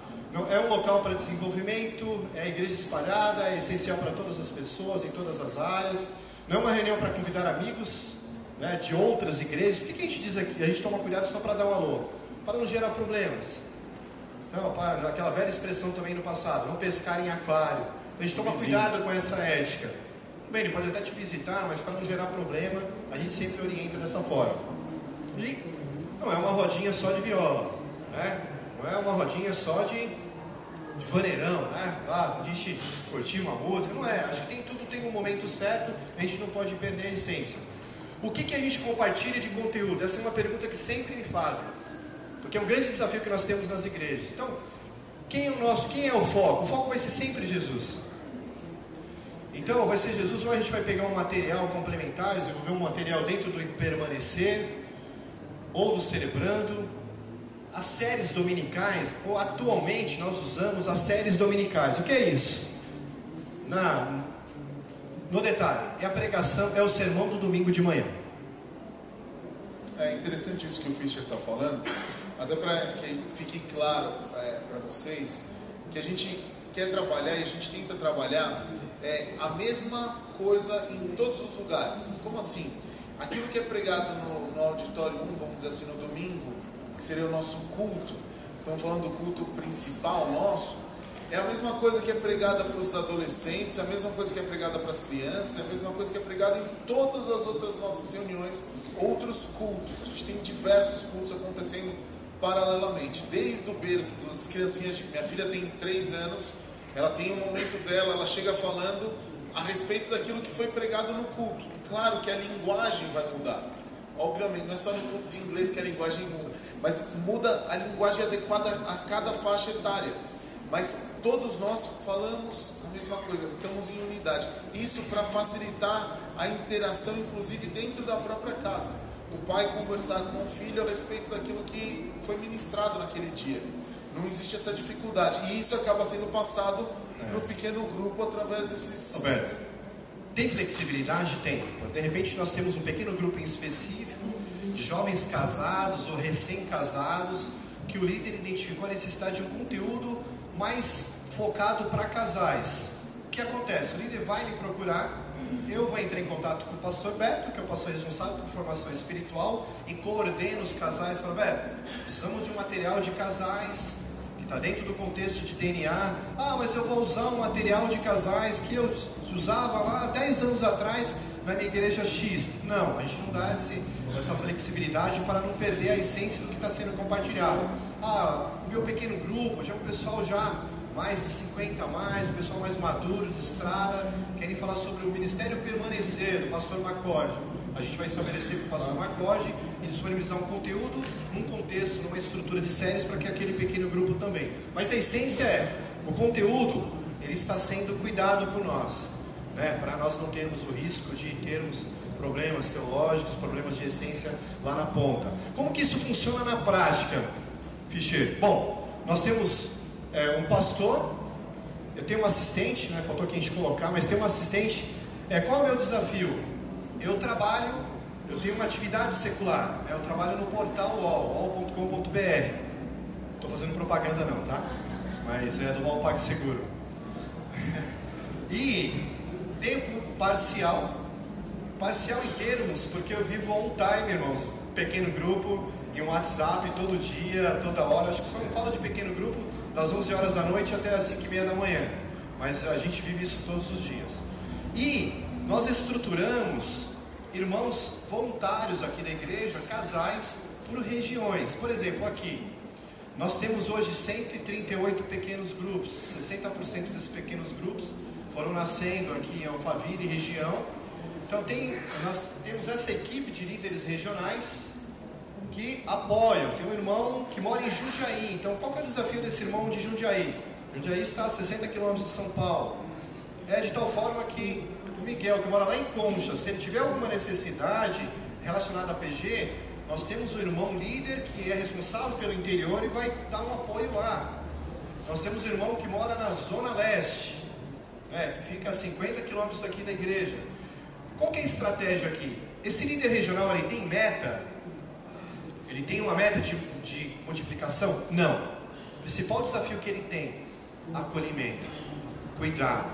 É um local para desenvolvimento, é igreja espalhada, é essencial para todas as pessoas, em todas as áreas. Não é uma reunião para convidar amigos né, de outras igrejas. Por que, que a gente diz aqui? A gente toma cuidado só para dar um alô, para não gerar problemas. Então, para, aquela velha expressão também no passado, não pescar em aquário. A gente toma cuidado com essa ética. Bem, ele pode até te visitar, mas para não gerar problema, a gente sempre orienta dessa forma. E não é uma rodinha só de viola, né? não é uma rodinha só de de vaneirão, né? Ah, a gente curtir uma música, não é. Acho que tem tudo tem um momento certo, a gente não pode perder a essência. O que, que a gente compartilha de conteúdo? Essa é uma pergunta que sempre me fazem, porque é um grande desafio que nós temos nas igrejas. Então, quem é o nosso, quem é o foco? O foco vai ser sempre Jesus. Então, vai ser Jesus, ou a gente vai pegar um material complementar, desenvolver um material dentro do permanecer, ou do celebrando, as séries dominicais, ou atualmente nós usamos as séries dominicais. O que é isso? Na, no detalhe, é a pregação, é o sermão do domingo de manhã. É interessante isso que o Fischer está falando, até para que fique claro é, para vocês que a gente quer trabalhar e a gente tenta trabalhar é, a mesma coisa em todos os lugares. Como assim? Aquilo que é pregado no, no auditório 1, vamos dizer assim, no domingo, que seria o nosso culto, estamos falando do culto principal nosso, é a mesma coisa que é pregada para os adolescentes, é a mesma coisa que é pregada para as crianças, é a mesma coisa que é pregada em todas as outras nossas reuniões, outros cultos. A gente tem diversos cultos acontecendo paralelamente, desde o berço, das criancinhas. Minha filha tem três anos, ela tem um momento dela, ela chega falando a respeito daquilo que foi pregado no culto. Claro que a linguagem vai mudar. Obviamente, não é só no culto de inglês que a linguagem muda mas muda a linguagem adequada a cada faixa etária. Mas todos nós falamos a mesma coisa, estamos em unidade. Isso para facilitar a interação, inclusive dentro da própria casa. O pai conversar com o filho a respeito daquilo que foi ministrado naquele dia. Não existe essa dificuldade. E isso acaba sendo passado é. no pequeno grupo através desses. Roberto, tem flexibilidade? Tem. De repente nós temos um pequeno grupo em específico jovens casados ou recém-casados, que o líder identificou a necessidade de um conteúdo mais focado para casais. O que acontece? O líder vai me procurar, eu vou entrar em contato com o pastor Beto, que é o pastor responsável por formação espiritual, e coordeno os casais para Beto. Precisamos de um material de casais que está dentro do contexto de DNA. Ah, mas eu vou usar um material de casais que eu usava lá 10 anos atrás na minha igreja X. Não, a gente não dá esse, essa flexibilidade para não perder a essência do que está sendo compartilhado. Ah, o meu pequeno grupo, já um pessoal já mais de 50 a mais, um pessoal mais maduro, de estrada, querem falar sobre o ministério permanecer do pastor Macorde. A gente vai estabelecer com o pastor Macorde e disponibilizar um conteúdo num contexto, numa estrutura de séries para que aquele pequeno grupo também. Mas a essência é, o conteúdo, ele está sendo cuidado por nós né, para nós não termos o risco de termos problemas teológicos, problemas de essência lá na ponta. Como que isso funciona na prática, Fischer? Bom, nós temos é, um pastor, eu tenho um assistente, né, faltou aqui a gente colocar, mas tem um assistente. É, qual é o meu desafio? Eu trabalho, eu tenho uma atividade secular, né, eu trabalho no portal UOL, uol.com.br. Estou fazendo propaganda não, tá? Mas é do UOL PagSeguro. e tempo parcial, parcial em termos, porque eu vivo on time, irmãos, pequeno grupo, em um WhatsApp todo dia, toda hora, acho que só fala de pequeno grupo das 11 horas da noite até as 5 e meia da manhã, mas a gente vive isso todos os dias. E nós estruturamos irmãos voluntários aqui da igreja, casais, por regiões. Por exemplo, aqui, nós temos hoje 138 pequenos grupos, 60% desses pequenos grupos foram nascendo aqui em Alphaville, região. Então tem, nós temos essa equipe de líderes regionais que apoiam. Tem um irmão que mora em Jundiaí. Então qual é o desafio desse irmão de Jundiaí? Jundiaí está a 60 quilômetros de São Paulo. É de tal forma que o Miguel, que mora lá em Concha, se ele tiver alguma necessidade relacionada a PG, nós temos um irmão líder que é responsável pelo interior e vai dar um apoio lá. Nós temos um irmão que mora na Zona Leste né, que fica a 50 quilômetros daqui da igreja. Qual é a estratégia aqui? Esse líder regional ele tem meta? Ele tem uma meta de, de multiplicação? Não. principal desafio que ele tem, acolhimento, cuidado,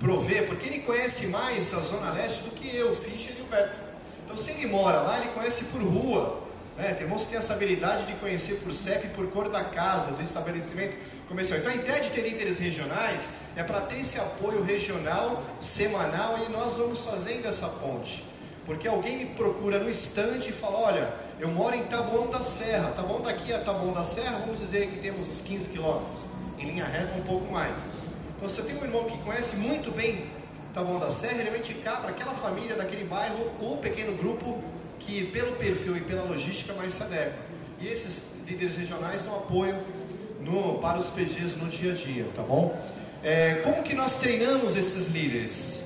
prover, porque ele conhece mais a Zona Leste do que eu, Fischer e o Beto. Então, se ele mora lá, ele conhece por rua. Né? Tem irmãos que têm essa habilidade de conhecer por CEP por cor da casa, do estabelecimento comercial. Então, a ideia de ter líderes regionais é para ter esse apoio regional, semanal, e nós vamos fazendo essa ponte. Porque alguém me procura no estande e fala: Olha, eu moro em Taboão da Serra. Taboão daqui a Taboão da Serra, vamos dizer que temos uns 15 quilômetros. Em linha reta, um pouco mais. Então, se eu tenho um irmão que conhece muito bem Taboão da Serra, ele vai indicar para aquela família daquele bairro o pequeno grupo que, pelo perfil e pela logística, mais se adequa. E esses líderes regionais dão apoio no, para os PGs no dia a dia, tá bom? É, como que nós treinamos esses líderes?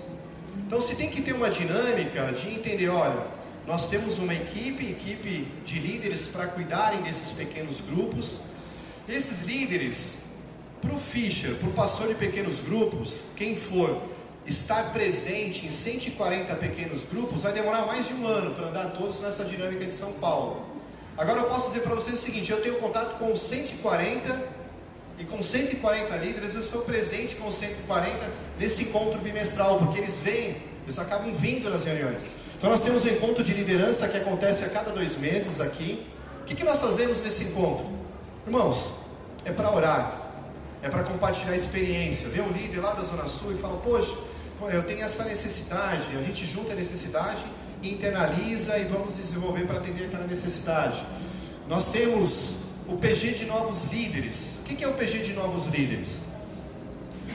Então, se tem que ter uma dinâmica de entender, olha, nós temos uma equipe, equipe de líderes para cuidarem desses pequenos grupos. Esses líderes, para o Fischer, para o pastor de pequenos grupos, quem for estar presente em 140 pequenos grupos, vai demorar mais de um ano para andar todos nessa dinâmica de São Paulo. Agora eu posso dizer para vocês o seguinte: eu tenho contato com 140 e com 140 líderes, eu estou presente com 140 nesse encontro bimestral, porque eles vêm, eles acabam vindo nas reuniões. Então nós temos um encontro de liderança que acontece a cada dois meses aqui. O que, que nós fazemos nesse encontro? Irmãos, é para orar, é para compartilhar experiência. Vê um líder lá da Zona Sul e fala, poxa, eu tenho essa necessidade, a gente junta a necessidade, internaliza e vamos desenvolver para atender aquela necessidade. Nós temos o PG de novos líderes. O que é o PG de novos líderes?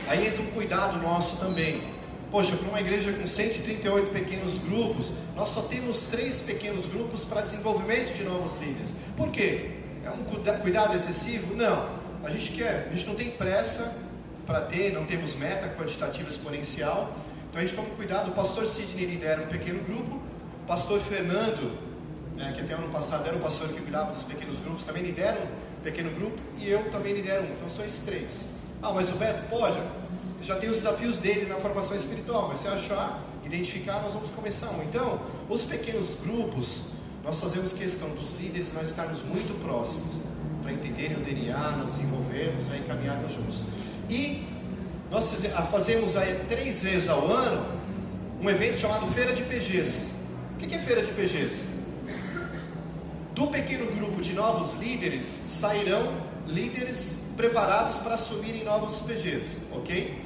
Aí entra um cuidado nosso também. Poxa, para uma igreja com 138 pequenos grupos, nós só temos três pequenos grupos para desenvolvimento de novos líderes. Por quê? É um cuidado excessivo? Não. A gente quer, a gente não tem pressa para ter, não temos meta quantitativa exponencial. Então a gente toma cuidado. O pastor Sidney lidera um pequeno grupo, o pastor Fernando, né, que até ano passado era o pastor que cuidava dos pequenos grupos, também lidera um pequeno grupo e eu também lidero um. Então são esses três. Ah, mas o Beto pode? Já tem os desafios dele na formação espiritual, mas se achar, identificar, nós vamos começar. Então, os pequenos grupos, nós fazemos questão dos líderes nós estarmos muito próximos para entenderem o DNA, nos envolvermos né, caminharmos juntos. E nós fazemos aí três vezes ao ano um evento chamado Feira de PGs. O que é Feira de PGs? Do pequeno grupo de novos líderes sairão líderes preparados para assumirem novos PGs, ok?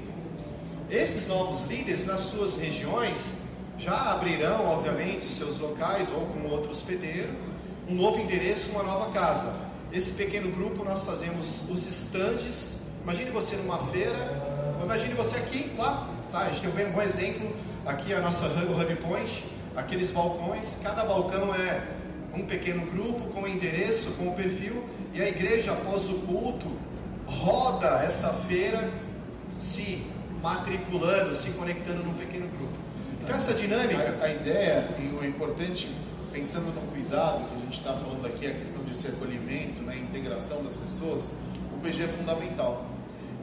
Esses novos líderes nas suas regiões já abrirão, obviamente, seus locais ou com outro hospedeiro, um novo endereço, uma nova casa. Esse pequeno grupo nós fazemos os estandes. Imagine você numa feira, imagine você aqui, lá, tá? A gente tem um bom exemplo. Aqui a nossa o Hub Point, aqueles balcões, cada balcão é um pequeno grupo com endereço, com perfil, e a igreja após o culto roda essa feira se matriculando, se conectando num pequeno grupo. Então essa dinâmica. A, a ideia e o importante, pensando no cuidado que a gente está falando aqui, a questão de acolhimento, né, integração das pessoas, o PG é fundamental.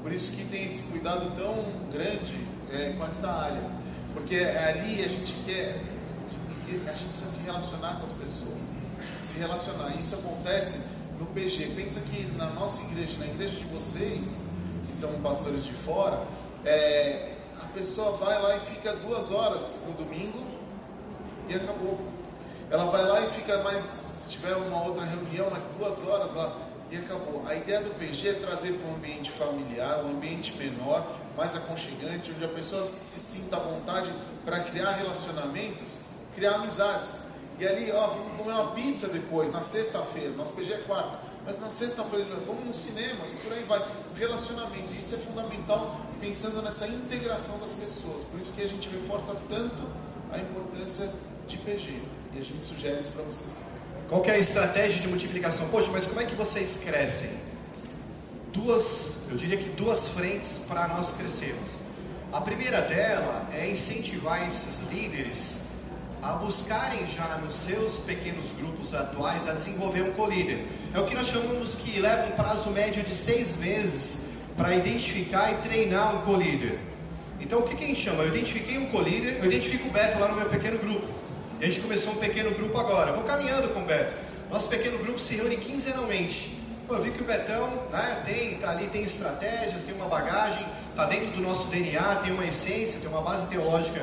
Por isso que tem esse cuidado tão grande é, com essa área. Porque é ali a gente quer, a gente precisa se relacionar com as pessoas. Se relacionar. Isso acontece no PG. Pensa que na nossa igreja, na igreja de vocês, que são pastores de fora, é, a pessoa vai lá e fica duas horas no domingo e acabou. Ela vai lá e fica mais, se tiver uma outra reunião, mais duas horas lá e acabou. A ideia do PG é trazer para um ambiente familiar, um ambiente menor, mais aconchegante, onde a pessoa se sinta à vontade para criar relacionamentos, criar amizades. E ali, ó, vamos comer uma pizza depois, na sexta-feira, nosso PG é quarta, mas na sexta-feira vamos no cinema e por aí vai. Relacionamento, isso é fundamental pensando nessa integração das pessoas. Por isso que a gente reforça tanto a importância de PG. E a gente sugere isso para vocês. Qual é a estratégia de multiplicação? Poxa, mas como é que vocês crescem? Duas, eu diria que duas frentes para nós crescermos. A primeira dela é incentivar esses líderes a buscarem já nos seus pequenos grupos atuais a desenvolver um co-líder. É o que nós chamamos que leva um prazo médio de seis meses para identificar e treinar um co-líder. Então o que, que a gente chama? Eu identifiquei um co-líder, eu identifico o Beto lá no meu pequeno grupo. E a gente começou um pequeno grupo agora. Eu vou caminhando com o Beto. Nosso pequeno grupo se reúne quinzenalmente. eu vi que o Betão né, tem, tá ali, tem estratégias, tem uma bagagem, está dentro do nosso DNA, tem uma essência, tem uma base teológica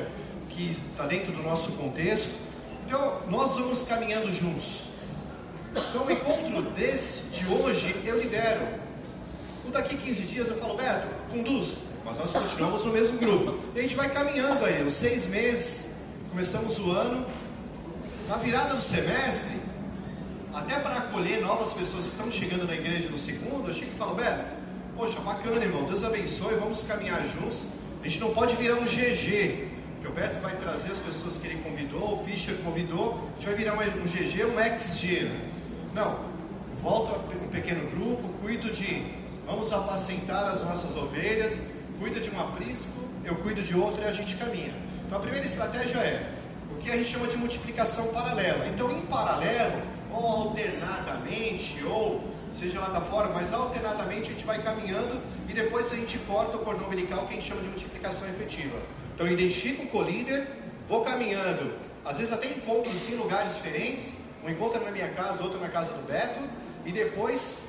que está dentro do nosso contexto. Então, nós vamos caminhando juntos. Então, o encontro desse, de hoje, eu lidero. O daqui 15 dias eu falo, Beto, conduz. Mas nós continuamos no mesmo grupo. E a gente vai caminhando aí, os seis meses, começamos o ano. Na virada do semestre, até para acolher novas pessoas que estão chegando na igreja no segundo, eu chego e falo, Beto, poxa, bacana, irmão, Deus abençoe, vamos caminhar juntos. A gente não pode virar um GG, que o Beto vai trazer as pessoas que ele convidou, o Fischer convidou, a gente vai virar um GG, um XG. Né? Não, volto a um pequeno grupo, cuido de, vamos apacentar as nossas ovelhas, cuida de um aprisco, eu cuido de outro e a gente caminha. Então a primeira estratégia é o que a gente chama de multiplicação paralela. Então, em paralelo, ou alternadamente, ou seja lá da fora, mas alternadamente a gente vai caminhando e depois a gente corta o cordão umbilical que a gente chama de multiplicação efetiva. Então eu identifico o co-líder, vou caminhando, às vezes até encontros em lugares diferentes, um encontro na minha casa, outro na casa do Beto, e depois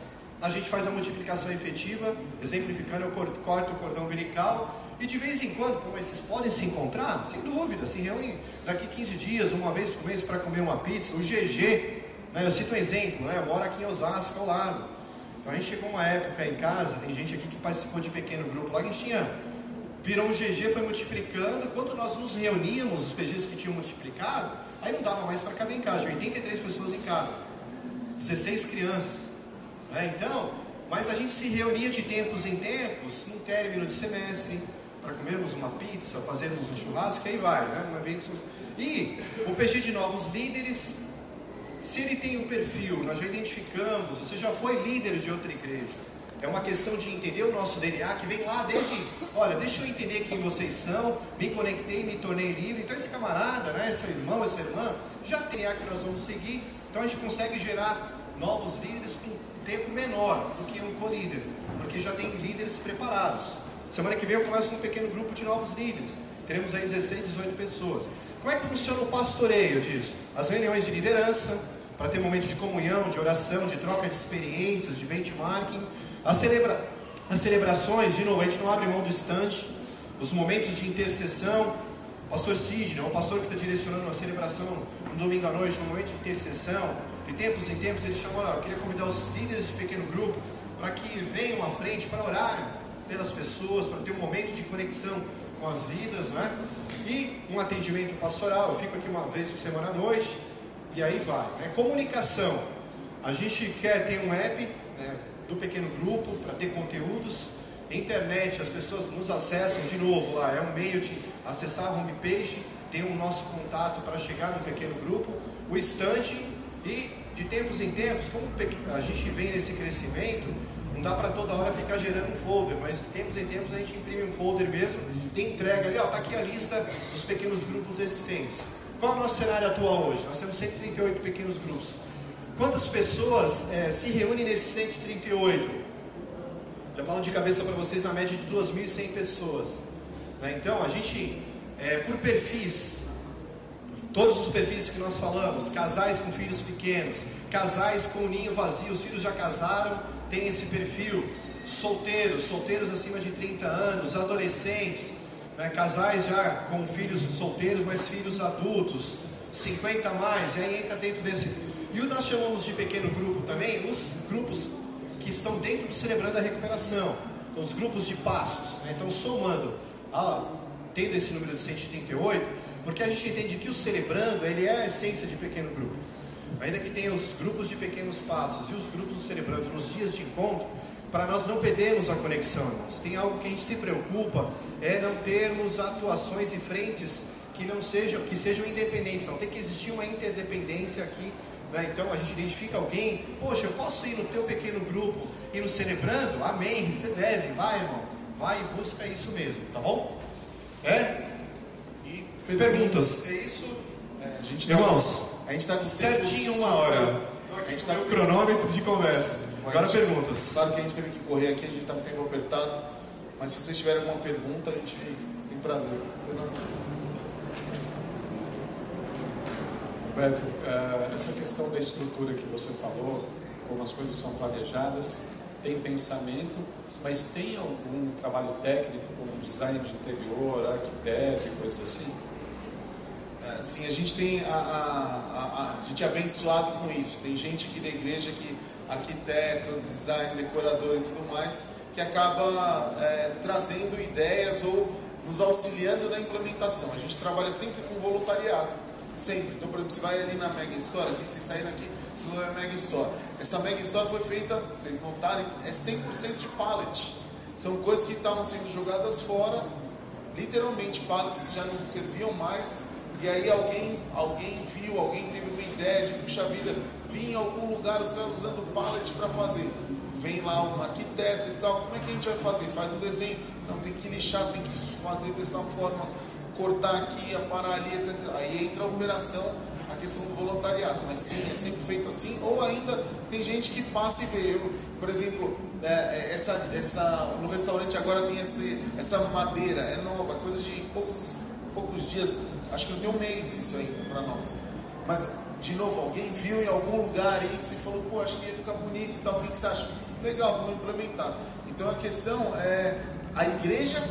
a gente faz a multiplicação efetiva, exemplificando, eu corto o cordão umbilical, e de vez em quando, mas vocês podem se encontrar? Sem dúvida, se reúnem daqui 15 dias, uma vez por mês para comer uma pizza, o GG, né? Eu cito um exemplo, né? eu moro aqui em Osasco, ao lado. Então a gente chegou uma época em casa, tem gente aqui que participou de pequeno grupo lá, a gente tinha, virou um GG, foi multiplicando. Quando nós nos reuníamos, os PGs que tinham multiplicado, aí não dava mais para caber em casa, 83 pessoas em casa, 16 crianças. Né? Então, mas a gente se reunia de tempos em tempos, no término de semestre, para comermos uma pizza, fazermos um churrasco, aí vai, né? Um evento... E o PG de novos líderes se ele tem um perfil, nós já identificamos, você já foi líder de outra igreja. É uma questão de entender o nosso DNA que vem lá desde, olha, deixa eu entender quem vocês são, me conectei, me tornei livre. Então esse camarada, né, esse irmão, essa irmã, já tem a que nós vamos seguir. Então a gente consegue gerar novos líderes com tempo menor do que um co-líder, porque já tem líderes preparados. Semana que vem eu começo com um pequeno grupo de novos líderes. Teremos aí 16, 18 pessoas. Como é que funciona o pastoreio disso? As reuniões de liderança, para ter momento de comunhão, de oração, de troca de experiências, de benchmarking. As, celebra... As celebrações, de novo, a gente não abre mão do estante. Os momentos de intercessão. O pastor Sidney, o pastor que está direcionando uma celebração no domingo à noite, um momento de intercessão. De tempos em tempos ele chamou, eu queria convidar os líderes de pequeno grupo para que venham à frente para orar pelas pessoas, para ter um momento de conexão com as vidas, né? E um atendimento pastoral, eu fico aqui uma vez por semana à noite, e aí vai. Né? Comunicação. A gente quer ter um app né, do pequeno grupo para ter conteúdos. Internet, as pessoas nos acessam de novo lá. É um meio de acessar a homepage, tem o nosso contato para chegar no pequeno grupo. O estante e de tempos em tempos, como a gente vem nesse crescimento, não dá para toda hora ficar gerando um folder, mas de tempos em tempos a gente imprime um folder mesmo entrega ali, ó, tá aqui a lista dos pequenos grupos existentes. Qual é o nosso cenário atual hoje? Nós temos 138 pequenos grupos. Quantas pessoas é, se reúnem nesses 138? Já falo de cabeça para vocês na média de 2.100 pessoas. Né? Então, a gente, é, por perfis, todos os perfis que nós falamos, casais com filhos pequenos, casais com ninho vazio, os filhos já casaram, tem esse perfil, solteiros, solteiros acima de 30 anos, adolescentes, né, casais já com filhos solteiros, mas filhos adultos, 50 a mais, e aí entra dentro desse. E o nós chamamos de pequeno grupo também os grupos que estão dentro do Celebrando a Recuperação, os grupos de passos. Né? Então, somando, a, tendo esse número de 138, porque a gente entende que o Celebrando ele é a essência de pequeno grupo. Ainda que tenha os grupos de pequenos passos e os grupos do Celebrando nos dias de encontro, para nós não perdermos a conexão, irmãos. Tem algo que a gente se preocupa, é não termos atuações e frentes que não sejam, que sejam independentes. Não tem que existir uma interdependência aqui. Né? Então a gente identifica alguém, poxa, eu posso ir no teu pequeno grupo e no celebrando? Amém, você deve, vai irmão, vai e busca isso mesmo, tá bom? É? E perguntas? É isso? É, a gente tá Irmãos, a gente está certinho uma hora. A gente está com o cronômetro de conversa. Agora perguntas. Claro que a gente teve que correr aqui, a gente está com o tempo apertado. Mas se vocês tiverem alguma pergunta, a gente tem prazer. Roberto, eh, essa questão da estrutura que você falou, como as coisas são planejadas, tem pensamento, mas tem algum trabalho técnico como design de interior, arquiteto coisas assim? É, sim, a gente tem a, a, a, a, gente é abençoado com isso. Tem gente aqui da igreja que arquiteto, design, decorador e tudo mais, que acaba é, trazendo ideias ou nos auxiliando na implementação. A gente trabalha sempre com voluntariado, sempre. Então, por exemplo, você vai ali na Mega Store, aqui, vocês saem aqui, você vai na Mega Store. Essa Mega Store foi feita, vocês notarem, é 100% de pallet. São coisas que estavam sendo jogadas fora, literalmente pallets que já não serviam mais. E aí alguém, alguém viu, alguém teve uma ideia de, puxa vida, vim em algum lugar os caras usando pallet para fazer. Vem lá um arquiteto e tal, como é que a gente vai fazer? Faz um desenho, não tem que lixar, tem que fazer dessa forma, cortar aqui, aparar ali, etc. Aí entra a operação, a questão do voluntariado. Mas sim, é sempre feito assim. Ou ainda tem gente que passa e vê. Eu, por exemplo, é, é essa, essa, no restaurante agora tem esse, essa madeira, é nova, coisa de poucos, poucos dias, acho que não tem um mês isso ainda para nós. Mas de novo, alguém viu em algum lugar isso e falou, pô, acho que ia ficar bonito e tal, o que, que você acha? Legal, vamos implementar. Então a questão é a igreja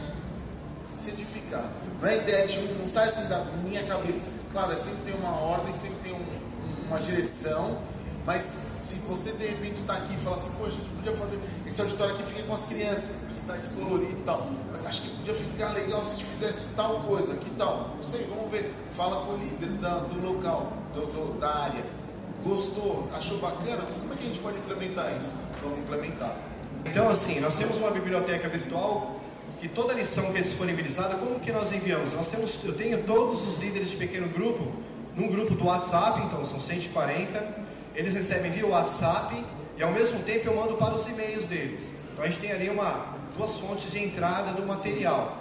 se edificar. Não é ideia de um, não sai assim da minha cabeça. Claro, é sempre tem uma ordem, sempre tem um, uma direção, mas se você de repente está aqui e fala assim, pô, a gente podia fazer esse auditório aqui fica com as crianças, que precisa estar colorido e tal. Mas acho que podia ficar legal se a gente fizesse tal coisa, que tal? Não sei, vamos ver. Fala com o líder da, do local, do, do, da área. Gostou? Achou bacana? Como é que a gente pode implementar isso? Vamos implementar. Então, assim, nós temos uma biblioteca virtual que toda lição que é disponibilizada, como que nós enviamos? Nós temos, eu tenho todos os líderes de pequeno grupo num grupo do WhatsApp, então são 140 eles recebem via WhatsApp e ao mesmo tempo eu mando para os e-mails deles. Então a gente tem ali uma, duas fontes de entrada do material.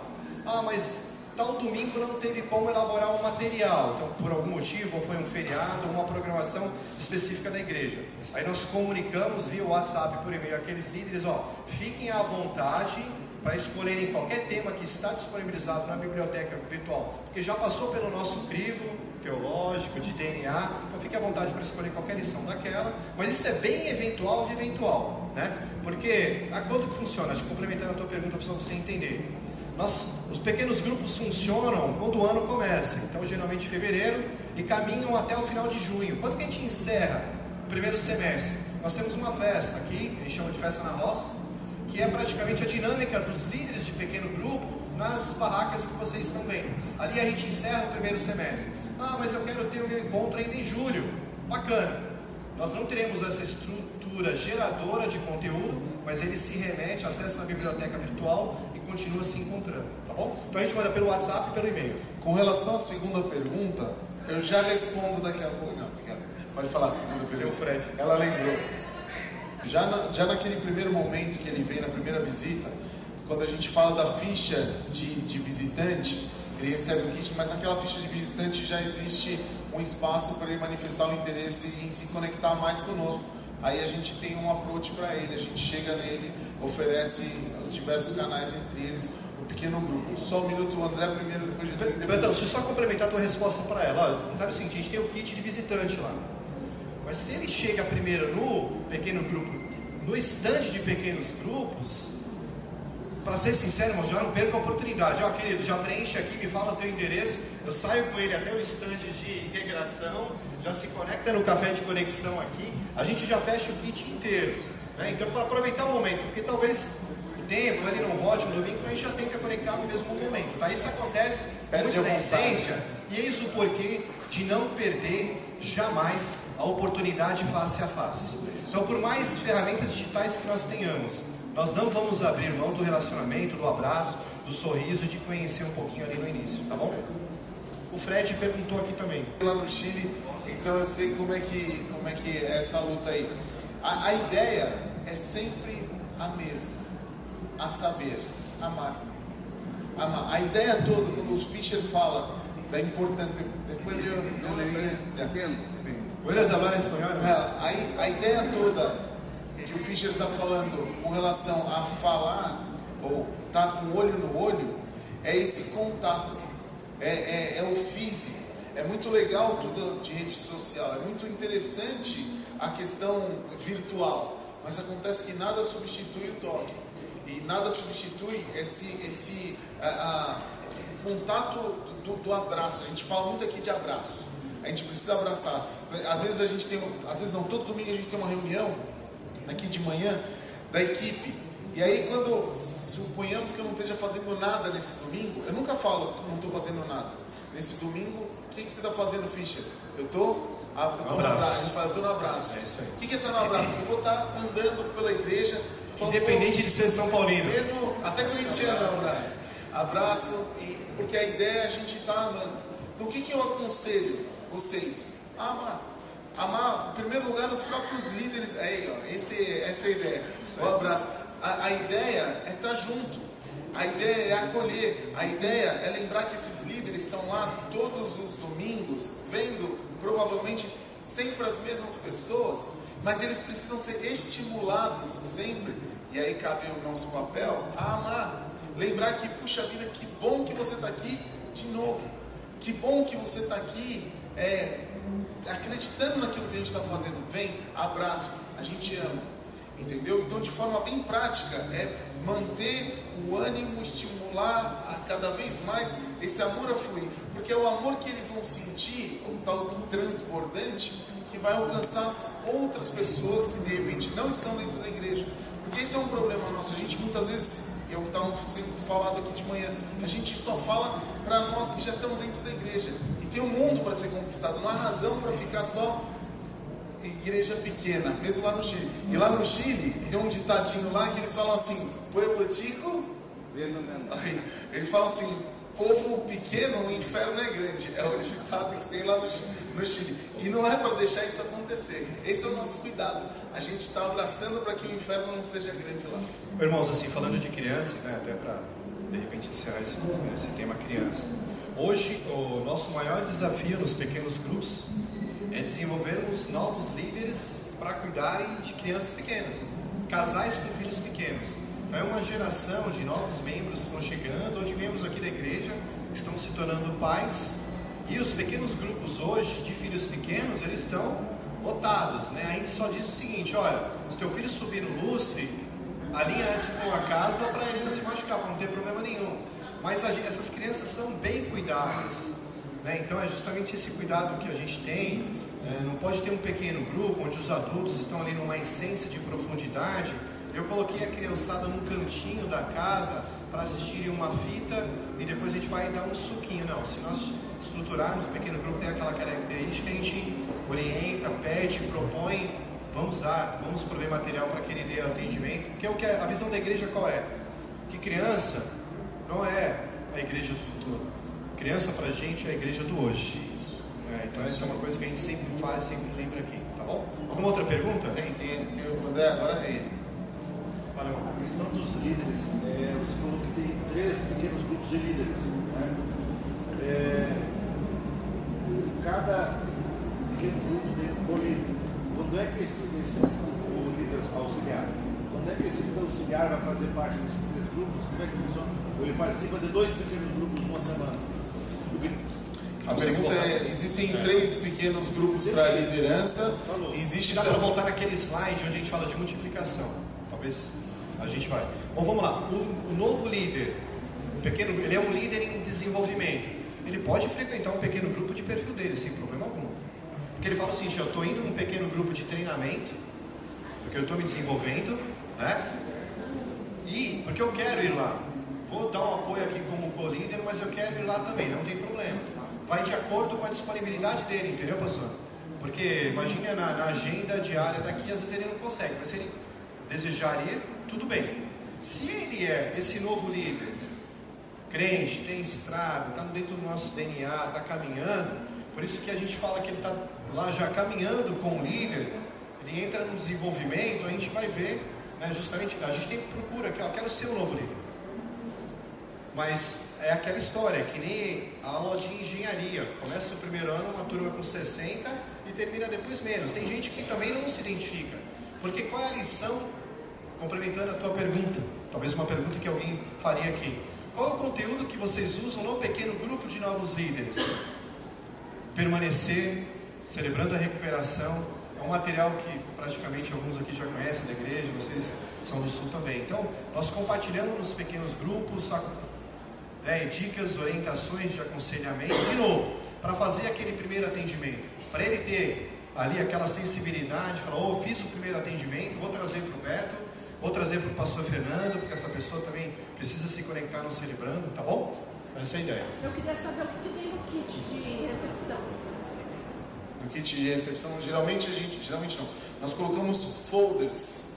Ah, mas tal domingo não teve como elaborar um material, então por algum motivo, ou foi um feriado, ou uma programação específica da igreja. Aí nós comunicamos via WhatsApp por e-mail aqueles líderes, ó, fiquem à vontade para escolherem qualquer tema que está disponibilizado na biblioteca virtual, porque já passou pelo nosso crivo, teológico, de DNA, então fique à vontade para escolher qualquer lição daquela, mas isso é bem eventual de eventual, né? Porque a quando que funciona? Acho complementando a tua pergunta para você entender. Nós, os pequenos grupos funcionam quando o ano começa, então geralmente em fevereiro e caminham até o final de junho. Quando que a gente encerra o primeiro semestre? Nós temos uma festa aqui, a gente chama de festa na roça, que é praticamente a dinâmica dos líderes de pequeno grupo nas barracas que vocês estão vendo. Ali a gente encerra o primeiro semestre. Ah, mas eu quero ter o meu encontro ainda em julho. Bacana. Nós não teremos essa estrutura geradora de conteúdo, mas ele se remete, acessa na biblioteca virtual e continua se encontrando, tá bom? Então a gente manda pelo WhatsApp e pelo e-mail. Com relação à segunda pergunta, eu já respondo daqui a pouco. Não, pode falar a segunda pergunta. O Fred. Ela lembrou. Já, na, já naquele primeiro momento que ele vem na primeira visita, quando a gente fala da ficha de, de visitante, ele recebe o kit, mas naquela ficha de visitante já existe um espaço para ele manifestar o interesse em se conectar mais conosco. Aí a gente tem um approach para ele, a gente chega nele, oferece os diversos canais entre eles, o um pequeno grupo. Só um minuto, o André primeiro, depois de. Então, deixa eu só complementar a tua resposta para ela. Olha, o seguinte, a gente tem o kit de visitante lá. Mas se ele chega primeiro no pequeno grupo, no estande de pequenos grupos, para ser sincero, irmão, já não perca a oportunidade. Ó, querido, já preenche aqui, me fala o teu endereço. Eu saio com ele até o estande de integração, já se conecta no café de conexão aqui. A gente já fecha o kit inteiro. Né? Então, para aproveitar o momento, porque talvez o tempo ele não volte no domingo, então a gente já tenta conectar no mesmo momento. Tá? Isso acontece muito na essência, e é isso o porquê de não perder jamais a oportunidade face a face. Então, por mais ferramentas digitais que nós tenhamos, nós não vamos abrir mão do relacionamento, do abraço, do sorriso, de conhecer um pouquinho ali no início, tá bom? O Fred perguntou aqui também. Lá no Chile, então eu sei como é que, como é, que é essa luta aí. A, a ideia é sempre a mesma, a saber, amar. amar. A ideia toda, quando os Fischer fala da importância, depois de eu, de eu ler... Puedes hablar espanhol? A, a ideia toda que o Fischer está falando com relação a falar, ou estar tá com olho no olho, é esse contato, é, é, é, o físico. É muito legal tudo de rede social, é muito interessante a questão virtual, mas acontece que nada substitui o toque e nada substitui esse esse a, a, contato do, do abraço. A gente fala muito aqui de abraço. A gente precisa abraçar. Às vezes a gente tem, às vezes não, todo domingo a gente tem uma reunião aqui de manhã da equipe. E aí quando suponhamos que eu não esteja fazendo nada nesse domingo, eu nunca falo não estou fazendo nada. Nesse domingo, o que, que você está fazendo, Fischer? Eu estou ah, eu tô no abraço. A gente fala, eu estou no abraço. É o que, que é estar no abraço? Eu vou estar andando pela igreja. Falando, Independente de ser São Paulino. Mesmo, até corintiano é abraço. Abraço, e, porque a ideia é a gente estar tá amando. Então o que, que eu aconselho vocês? Amar. Amar, em primeiro lugar, os próprios líderes. Aí, ó, esse, essa é a ideia. O abraço. A, a ideia é estar tá junto. A ideia é acolher. A ideia é lembrar que esses líderes estão lá todos os domingos, vendo provavelmente sempre as mesmas pessoas, mas eles precisam ser estimulados sempre. E aí cabe o nosso papel a amar. Lembrar que, puxa vida, que bom que você está aqui de novo. Que bom que você está aqui é, acreditando naquilo que a gente está fazendo. Vem, abraço, a gente ama. Entendeu? Então, de forma bem prática, é manter o ânimo, estimular a cada vez mais esse amor a fluir. Porque é o amor que eles vão sentir, o tal transbordante, que vai alcançar as outras pessoas que de repente não estão dentro da igreja. Porque esse é um problema nosso. A gente muitas vezes, é o que estava sendo falado aqui de manhã, a gente só fala para nós que já estamos dentro da igreja. Tem um mundo para ser conquistado. Não há razão para ficar só igreja pequena, mesmo lá no Chile. E lá no Chile, tem um ditadinho lá que eles falam assim, pueblo chico, eles falam assim, povo pequeno, o inferno é grande. É o ditado que tem lá no, no Chile. E não é para deixar isso acontecer. Esse é o nosso cuidado. A gente está abraçando para que o inferno não seja grande lá. Irmãos, assim, falando de crianças, né, até para de repente encerrar esse, esse tema criança. Hoje, o nosso maior desafio nos pequenos grupos é desenvolvermos novos líderes para cuidarem de crianças pequenas, casais com filhos pequenos. Então é uma geração de novos membros que estão chegando, ou de membros aqui da igreja que estão se tornando pais. E os pequenos grupos hoje de filhos pequenos, eles estão lotados, né? A gente só diz o seguinte, olha, se teu filho subir no lustre, alinha antes com a casa para ele não se machucar, para não ter problema nenhum. Mas essas crianças são bem cuidadas, né? Então é justamente esse cuidado que a gente tem é, não pode ter um pequeno grupo onde os adultos estão ali numa essência de profundidade. Eu coloquei a criançada num cantinho da casa para assistirem uma fita e depois a gente vai dar um suquinho. Não, se nós estruturarmos o pequeno grupo, tem aquela característica, a gente orienta, pede, propõe, vamos dar, vamos prover material para que ele dê atendimento. Que é a visão da igreja qual é? Que criança não é a igreja do futuro. Criança para a gente é a igreja do hoje. É, então isso é uma coisa que a gente sempre faz, sempre lembra aqui, tá bom? Alguma outra pergunta? Tem, tem, tem o André, agora é ele. Valeu. A questão dos líderes, é, você falou que tem três pequenos grupos de líderes. Né? É, cada pequeno grupo tem um colíder. Quando é que esse, esse, o líder auxiliar, quando é que esse líder auxiliar vai fazer parte desses três grupos? Como é que funciona? Ele participa de dois pequenos grupos numa semana. A pergunta é: existem é. três pequenos grupos para liderança. Existe. Dá para voltar naquele slide onde a gente fala de multiplicação. Talvez a gente vai. Bom, vamos lá. O, o novo líder, o pequeno, ele é um líder em desenvolvimento. Ele pode frequentar um pequeno grupo de perfil dele sem problema algum. Porque ele fala assim: eu estou indo num pequeno grupo de treinamento, porque eu estou me desenvolvendo, né? E porque eu quero ir lá. Vou dar um apoio aqui como co-líder, mas eu quero ir lá também, não tem problema vai de acordo com a disponibilidade dele, entendeu, pastor? Porque imagine na, na, agenda diária daqui, às vezes ele não consegue, mas se ele desejar ir, tudo bem. Se ele é esse novo líder, crente, tem estrada, está dentro do nosso DNA, está caminhando, por isso que a gente fala que ele está lá já caminhando com o líder, ele entra no desenvolvimento, a gente vai ver, né, justamente, a gente tem procura, que eu quero ser o novo líder. Mas é aquela história, que nem a aula de engenharia. Começa o primeiro ano, uma turma com 60 e termina depois menos. Tem gente que também não se identifica. Porque qual é a lição, complementando a tua pergunta, talvez uma pergunta que alguém faria aqui. Qual é o conteúdo que vocês usam no pequeno grupo de novos líderes? Permanecer, celebrando a recuperação, É um material que praticamente alguns aqui já conhecem da igreja, vocês são do Sul também. Então, nós compartilhamos nos pequenos grupos né, dicas, orientações de aconselhamento, de novo, para fazer aquele primeiro atendimento, para ele ter ali aquela sensibilidade, falar, oh, fiz o primeiro atendimento, vou trazer para o Beto, vou trazer para o pastor Fernando, porque essa pessoa também precisa se conectar no celebrando, tá bom? Essa é a ideia. Eu queria saber o que, que tem no kit de recepção. No kit de recepção, geralmente a gente, geralmente não, nós colocamos folders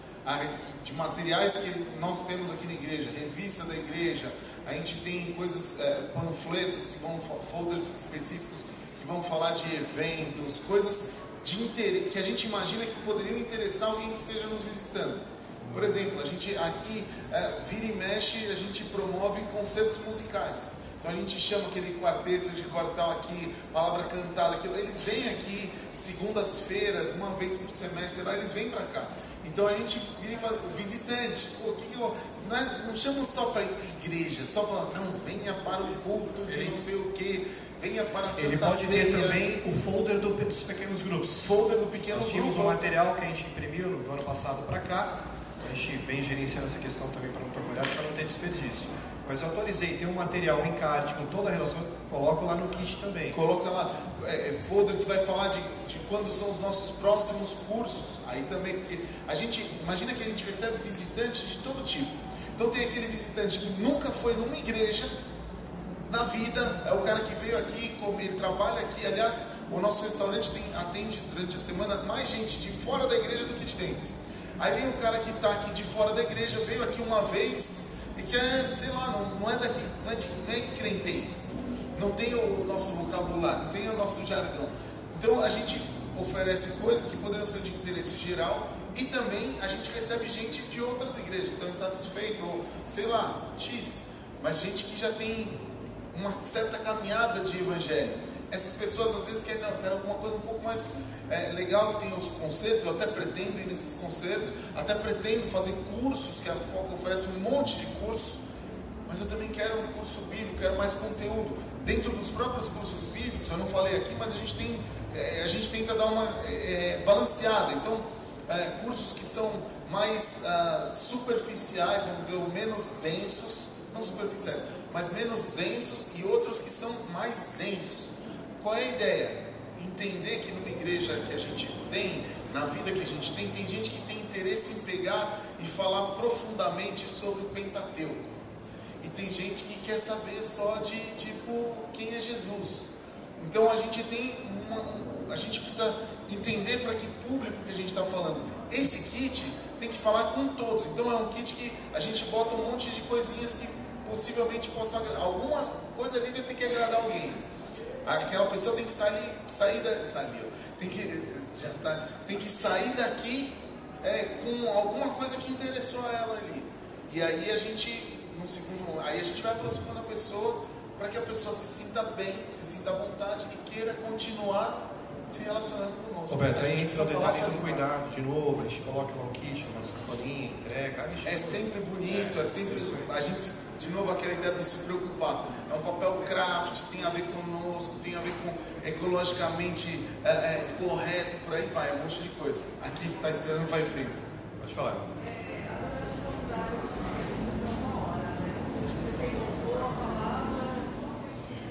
de materiais que nós temos aqui na igreja, revista da igreja, a gente tem coisas, é, panfletos que vão, folders específicos que vão falar de eventos, coisas de interesse, que a gente imagina que poderiam interessar alguém que esteja nos visitando. Por exemplo, a gente aqui é, vira e mexe, a gente promove concertos musicais. Então a gente chama aquele quarteto de quartal aqui, palavra cantada, aquilo. Eles vêm aqui segundas-feiras, uma vez por semestre, lá eles vêm para cá. Então a gente vira e fala, visitante, pô, que que eu, não, é, não chama só para igreja, só para, não, venha para o culto de não sei o que venha para a Santa Ele pode Ceia. ter também o folder do, dos pequenos grupos. Folder do pequeno Nós tínhamos grupo. um material que a gente imprimiu no ano passado para cá. A gente vem gerenciando essa questão também para não cuidado, para não ter desperdício. Mas eu atualizei, tem um material em card com toda a relação, coloco lá no kit também. Coloca lá, é, é, folder que vai falar de, de quando são os nossos próximos cursos. Aí também, porque a gente, imagina que a gente recebe visitantes de todo tipo. Então tem aquele visitante que nunca foi numa igreja na vida, é o cara que veio aqui, ele trabalha aqui. Aliás, o nosso restaurante tem, atende durante a semana mais gente de fora da igreja do que de dentro. Aí vem o cara que está aqui de fora da igreja, veio aqui uma vez e quer, sei lá, não, não é daqui, não é, de, não é crentez, não tem o nosso vocabulário, não tem o nosso jargão. Então a gente oferece coisas que poderiam ser de interesse geral e também a gente recebe gente de outras igrejas, estão insatisfeitos, ou sei lá, X, mas gente que já tem uma certa caminhada de evangelho. Essas pessoas às vezes querem, não, querem alguma coisa um pouco mais é, legal, tem os concertos, eu até pretendo ir nesses concertos, até pretendo fazer cursos, que a FOC oferece um monte de cursos, mas eu também quero um curso bíblico, quero mais conteúdo. Dentro dos próprios cursos bíblicos, eu não falei aqui, mas a gente tem, é, a gente tenta dar uma é, balanceada. Então, é, cursos que são mais ah, superficiais, vamos dizer, ou menos densos, não superficiais, mas menos densos e outros que são mais densos. Qual é a ideia? Entender que numa igreja que a gente tem, na vida que a gente tem, tem gente que tem interesse em pegar e falar profundamente sobre o Pentateuco. E tem gente que quer saber só de tipo quem é Jesus. Então a gente tem uma, a gente precisa entender para que público que a gente está falando. Esse kit tem que falar com todos. Então é um kit que a gente bota um monte de coisinhas que possivelmente possa alguma coisa ali vai ter que agradar alguém. Aquela pessoa tem que sair, sair da, sair, tem que já tá, tem que sair daqui é, com alguma coisa que interessou a ela ali. E aí a gente no segundo, aí a gente vai aproximando a pessoa para que a pessoa se sinta bem, se sinta à vontade e queira continuar se relacionando conosco. Roberto, aí entra o detalhe do cuidado de novo, a gente coloca lá um kit, uma sacolinha, entrega. É sempre bonito, é sempre. A gente, se- de novo, aquela ideia de se preocupar. É um papel craft, tem a ver conosco, tem a ver com ecologicamente é, é, correto, por aí vai, um monte de coisa. Aqui está esperando faz tempo. Pode falar.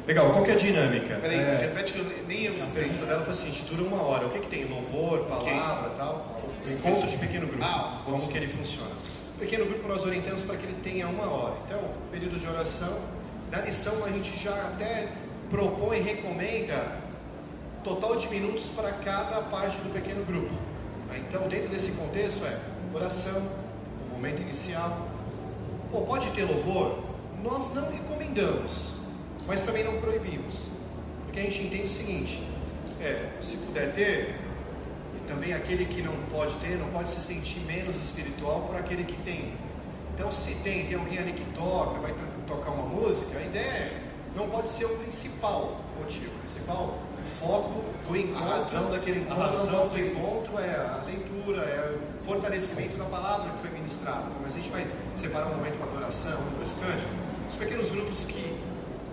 Legal, qual que é a dinâmica? Peraí, É, repete que eu nem- eu me a expliquei. pergunta dela foi assim, dura uma hora. O que, que tem? Louvor, palavra e tal? Encontro de pequeno grupo. Ah, como que ele funciona? Pequeno grupo nós orientamos para que ele tenha uma hora. Então, período de oração. Na lição a gente já até propõe e recomenda total de minutos para cada parte do pequeno grupo. Então, dentro desse contexto é oração, o momento inicial. Pô, pode ter louvor? Nós não recomendamos, mas também não proibimos. Porque a gente entende o seguinte: é, se puder ter, também aquele que não pode ter, não pode se sentir menos espiritual por aquele que tem. Então, se tem, tem alguém ali que toca, vai to- tocar uma música, a ideia é, não pode ser o principal motivo. O principal foco do encontro. razão daquele encontro A razão do encontro é a leitura, é o fortalecimento da palavra que foi ministrada. Mas a gente vai separar um momento para adoração, depois cântico. Os pequenos grupos que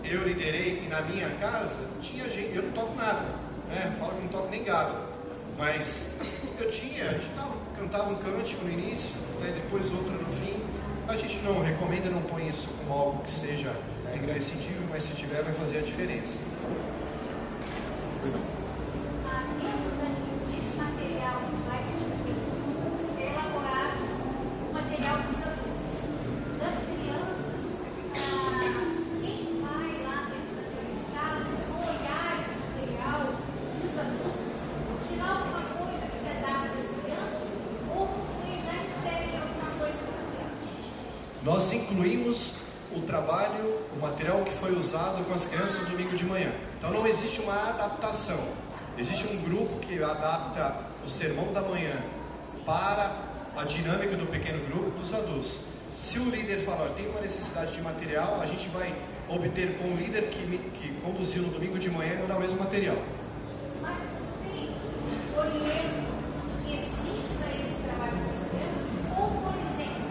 eu liderei e na minha casa, tinha gente, eu não toco nada, né? Falo que não toco nem gado. Mas eu tinha, a gente tava, cantava um cântico no início, né, depois outro no fim. A gente não recomenda, não põe isso como algo que seja imprescindível, mas se tiver vai fazer a diferença. Pois não. Ah, dentro da- desse material que vai ser elaborado um material para os adultos. Das crianças, ah, quem vai lá dentro daquela escala, eles vão olhar esse material dos adultos, tirar alguma coisa que você dá para as crianças, ou você já insere alguma coisa para as crianças. Nós incluímos o trabalho, o material que foi usado com as crianças no domingo de manhã. Então não existe uma adaptação. Existe um grupo que adapta o sermão da manhã para a dinâmica do pequeno grupo dos adultos. Se o líder falar, tem uma necessidade de material, a gente vai obter com o líder que, me- que conduziu no domingo de manhã e mandar o mesmo material. Mas que exista esse trabalho com as crianças, ou, por exemplo,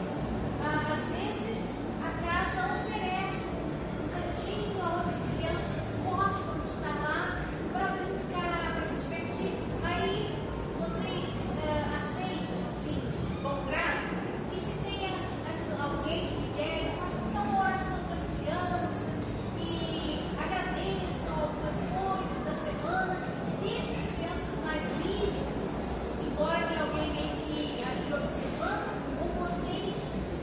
ah, às vezes a casa oferece um cantinho onde as crianças gostam de estar lá para brincar, para se divertir. Aí vocês ah, aceitam, assim, de bom grado, que se tenha assim, alguém que lidere, faça só uma oração com as crianças e agradeçam algumas coisas da semana, deixe as crianças mais livres, embora tenha alguém meio que ali observando, ou vocês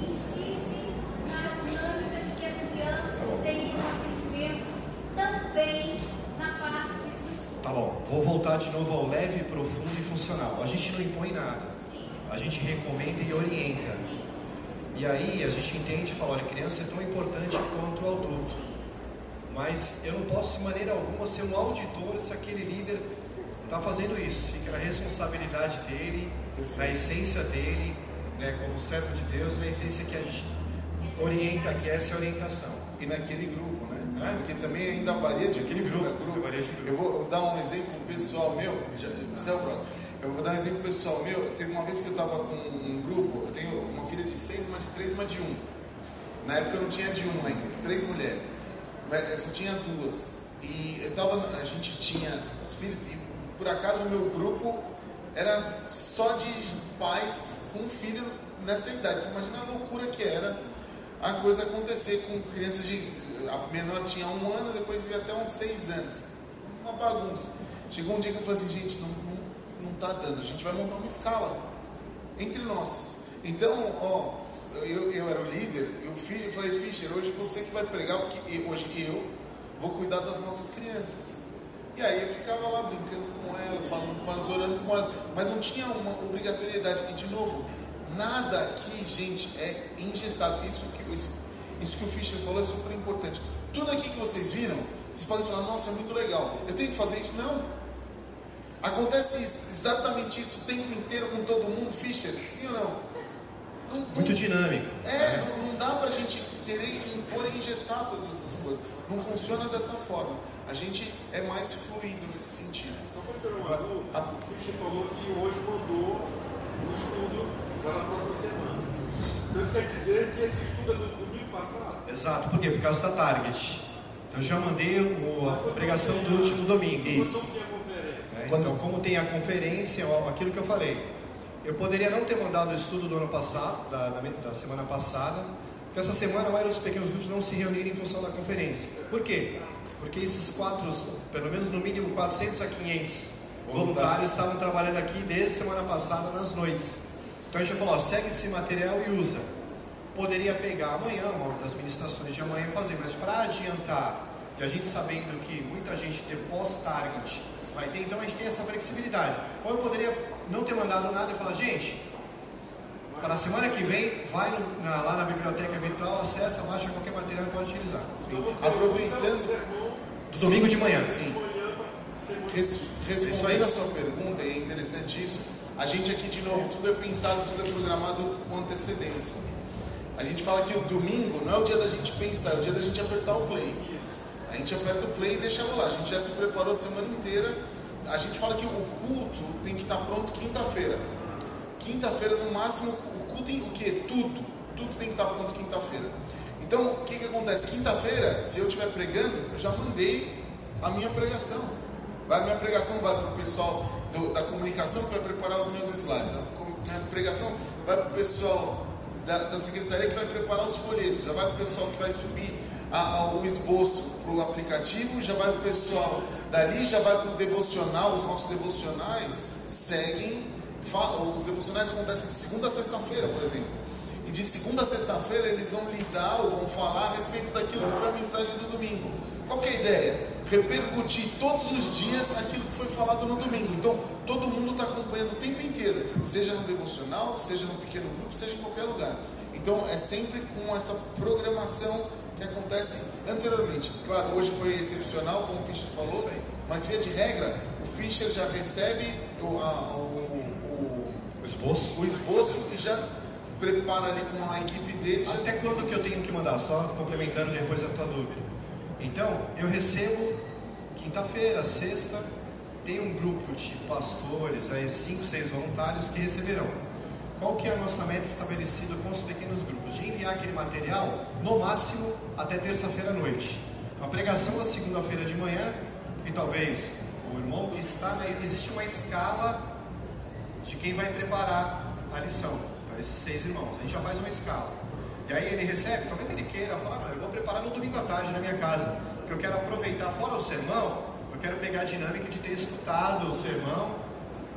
insistem na dinâmica de que as crianças tenham um atendimento também na parte do estudo. Tá bom, vou voltar de novo ao leve, profundo e funcional. A gente não impõe nada. Sim, A gente recomenda e orienta. sim, E aí a gente entende e fala, olha, criança é tão importante quanto o adulto. Mas eu não posso de maneira alguma ser um auditor se aquele líder está fazendo isso. Fica na responsabilidade dele, na essência dele, né, como servo de Deus, na essência que a gente orienta, que essa é a orientação. E naquele grupo, né? Porque também ainda varia de Aquele grupo, grupo. Eu vou dar um exemplo pessoal meu. já- Você é o próximo. Eu vou dar um exemplo pessoal meu. Teve uma vez que eu estava com um grupo. Eu tenho uma filha de seis, uma de três, uma de um. Na época eu não tinha de um ainda, três mulheres. Mas eu só tinha duas. E eu tava, a gente tinha as filhas. E por acaso o meu grupo era só de pais com filho nessa idade. Imagina a loucura que era a coisa acontecer com crianças de. A menor tinha um ano, depois ia até uns seis anos. Uma bagunça. Chegou um dia que eu falei assim, gente, não, não, não tá dando, a gente vai montar uma escala entre nós. Então, ó, eu, eu era o líder, e o filho, eu falei, Fischer, hoje você que vai pregar, porque eu- hoje eu vou cuidar das nossas crianças. E aí eu ficava lá brincando com elas, falando com elas, orando com elas, mas não tinha uma obrigatoriedade. E de novo, nada aqui, gente, é engessado. Isso que, isso, isso que o Fischer falou é super importante. Tudo aqui que vocês viram, vocês podem falar, nossa, é muito legal. Eu tenho que fazer isso? Não. Acontece exatamente isso o tempo inteiro com todo mundo, Fischer? Sim ou não? Não- não- Muito dinâmico. é, não, não dá pra gente querer impor e engessar todas essas coisas. Não funciona dessa forma. A gente é mais fluido nesse sentido. Uma dúvida, o Fischer falou que hoje mandou o estudo já na próxima semana. Então isso quer dizer que esse estudo é do domingo passado? Exato, por quê? Por causa da Target. Então eu já mandei o- a pregação do último domingo. Isso. Quando tem a conferência? né? Então, como tem a conferência, aquilo que eu falei. Eu poderia não ter mandado o estudo do ano passado, da, da, da semana passada, porque essa semana a maioria dos pequenos grupos não se reuniram em função da conferência. Por quê? Porque esses quatro, pelo menos no mínimo 400 a 500 voluntários estavam trabalhando aqui desde semana passada nas noites. Então a gente falou, ó, segue esse material e usa. Poderia pegar amanhã, uma das ministrações de amanhã e fazer, mas para adiantar, e a gente sabendo que muita gente de pós-target vai ter, então a gente tem essa flexibilidade. Ou eu poderia não ter mandado nada e falar, gente, para a semana que vem, vai no- na- lá na biblioteca virtual, acessa, baixa qualquer material e pode utilizar. Então você Aproveitando- Do domingo de manhã. Sim. respondendo aí. a sua pergunta, e é interessante isso, a gente aqui de novo, tudo é pensado, tudo é programado com antecedência. A gente fala que o domingo não é o dia da gente pensar, é o dia da gente apertar o play. A gente aperta o play e deixa rolar. A gente já se preparou a semana inteira. A gente fala que o culto tem que estar pronto quinta-feira. Quinta-feira, no máximo, o culto tem o quê? Tudo. Tudo tem que estar pronto quinta-feira. Então, o que, que acontece? Quinta-feira, se eu estiver pregando, eu já mandei a minha pregação. Vai, minha pregação vai para o pessoal do- da comunicação que vai preparar os meus slides. A Minha pregação vai para o pessoal da, da secretaria que vai preparar os folhetos. Já vai para o pessoal que vai subir a- a- o esboço para o aplicativo. Já vai para o pessoal dali, já vai para o devocional. Os nossos devocionais seguem. fa- Os devocionais acontecem de segunda a sexta-feira, por exemplo. E de segunda a sexta-feira eles vão lidar ou vão falar a respeito daquilo que foi a mensagem do domingo. Qual é a ideia? Repercutir todos os dias aquilo que foi falado no domingo. Então, todo mundo está acompanhando o tempo inteiro, seja no devocional, seja no pequeno grupo, seja em qualquer lugar. Então, é sempre com essa programação que acontece anteriormente. Claro, hoje foi excepcional, como o Fischer falou, mas via de regra, o Fischer já recebe o, a- o- O esboço. o- esboço e já prepara ali com a equipe dele. Até quando que eu tenho que mandar? Só complementando depois a tua dúvida. Então, eu recebo quinta-feira, sexta, tem um grupo de pastores, aí cinco, seis voluntários que receberão. Qual que é a nossa meta estabelecida com os pequenos grupos? De enviar aquele material, no máximo, até terça-feira à noite. A pregação da segunda-feira de manhã, e talvez o irmão que está, na, existe uma escala de quem vai preparar a lição para esses seis irmãos. A gente já faz uma escala. E aí ele recebe, talvez ele queira falar, eu vou preparar no domingo à tarde na minha casa, porque eu quero aproveitar fora o sermão, eu quero pegar a dinâmica de ter escutado o sermão,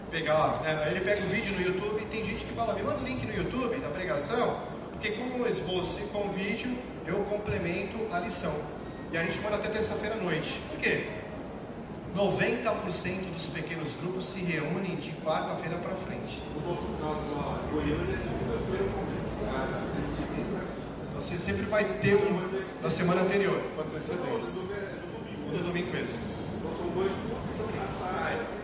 pegar, né, ele pega o vídeo no YouTube, e tem gente que fala, me manda o link no YouTube da pregação, porque com o esboço e com o vídeo eu complemento a lição. E a gente manda até terça-feira à noite. Por quê? 90% dos pequenos grupos se reúnem de quarta-feira para frente. No nosso caso em Goiânia, segunda-feira Você sempre vai ter um da semana anterior. com antecedência. No domingo mesmo.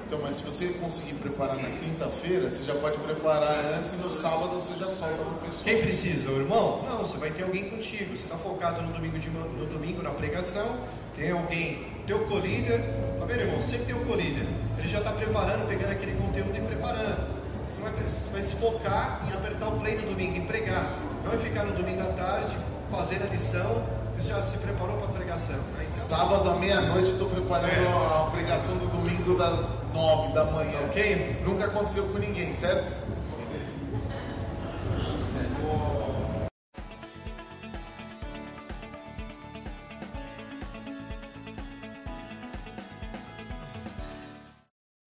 Então mas se você conseguir preparar na quinta-feira, você já pode preparar antes e no sábado você já solta para o pessoal. Quem precisa? O irmão? Não, você vai ter alguém contigo. Você está focado no domingo, de, no domingo na pregação. Tem alguém, teu co-líder. Tá vendo, irmão? Sempre tem o co-líder. Ele já está preparando, pegando aquele conteúdo e preparando. Você vai, vai se focar em apertar o play no domingo, em pregar. Não é ficar no domingo à tarde, fazendo a lição. Você já se preparou para a pregação. né? Então, Sábado à meia-noite estou preparando É. a pregação do domingo das nove da manhã. ok? Nunca aconteceu com ninguém, certo?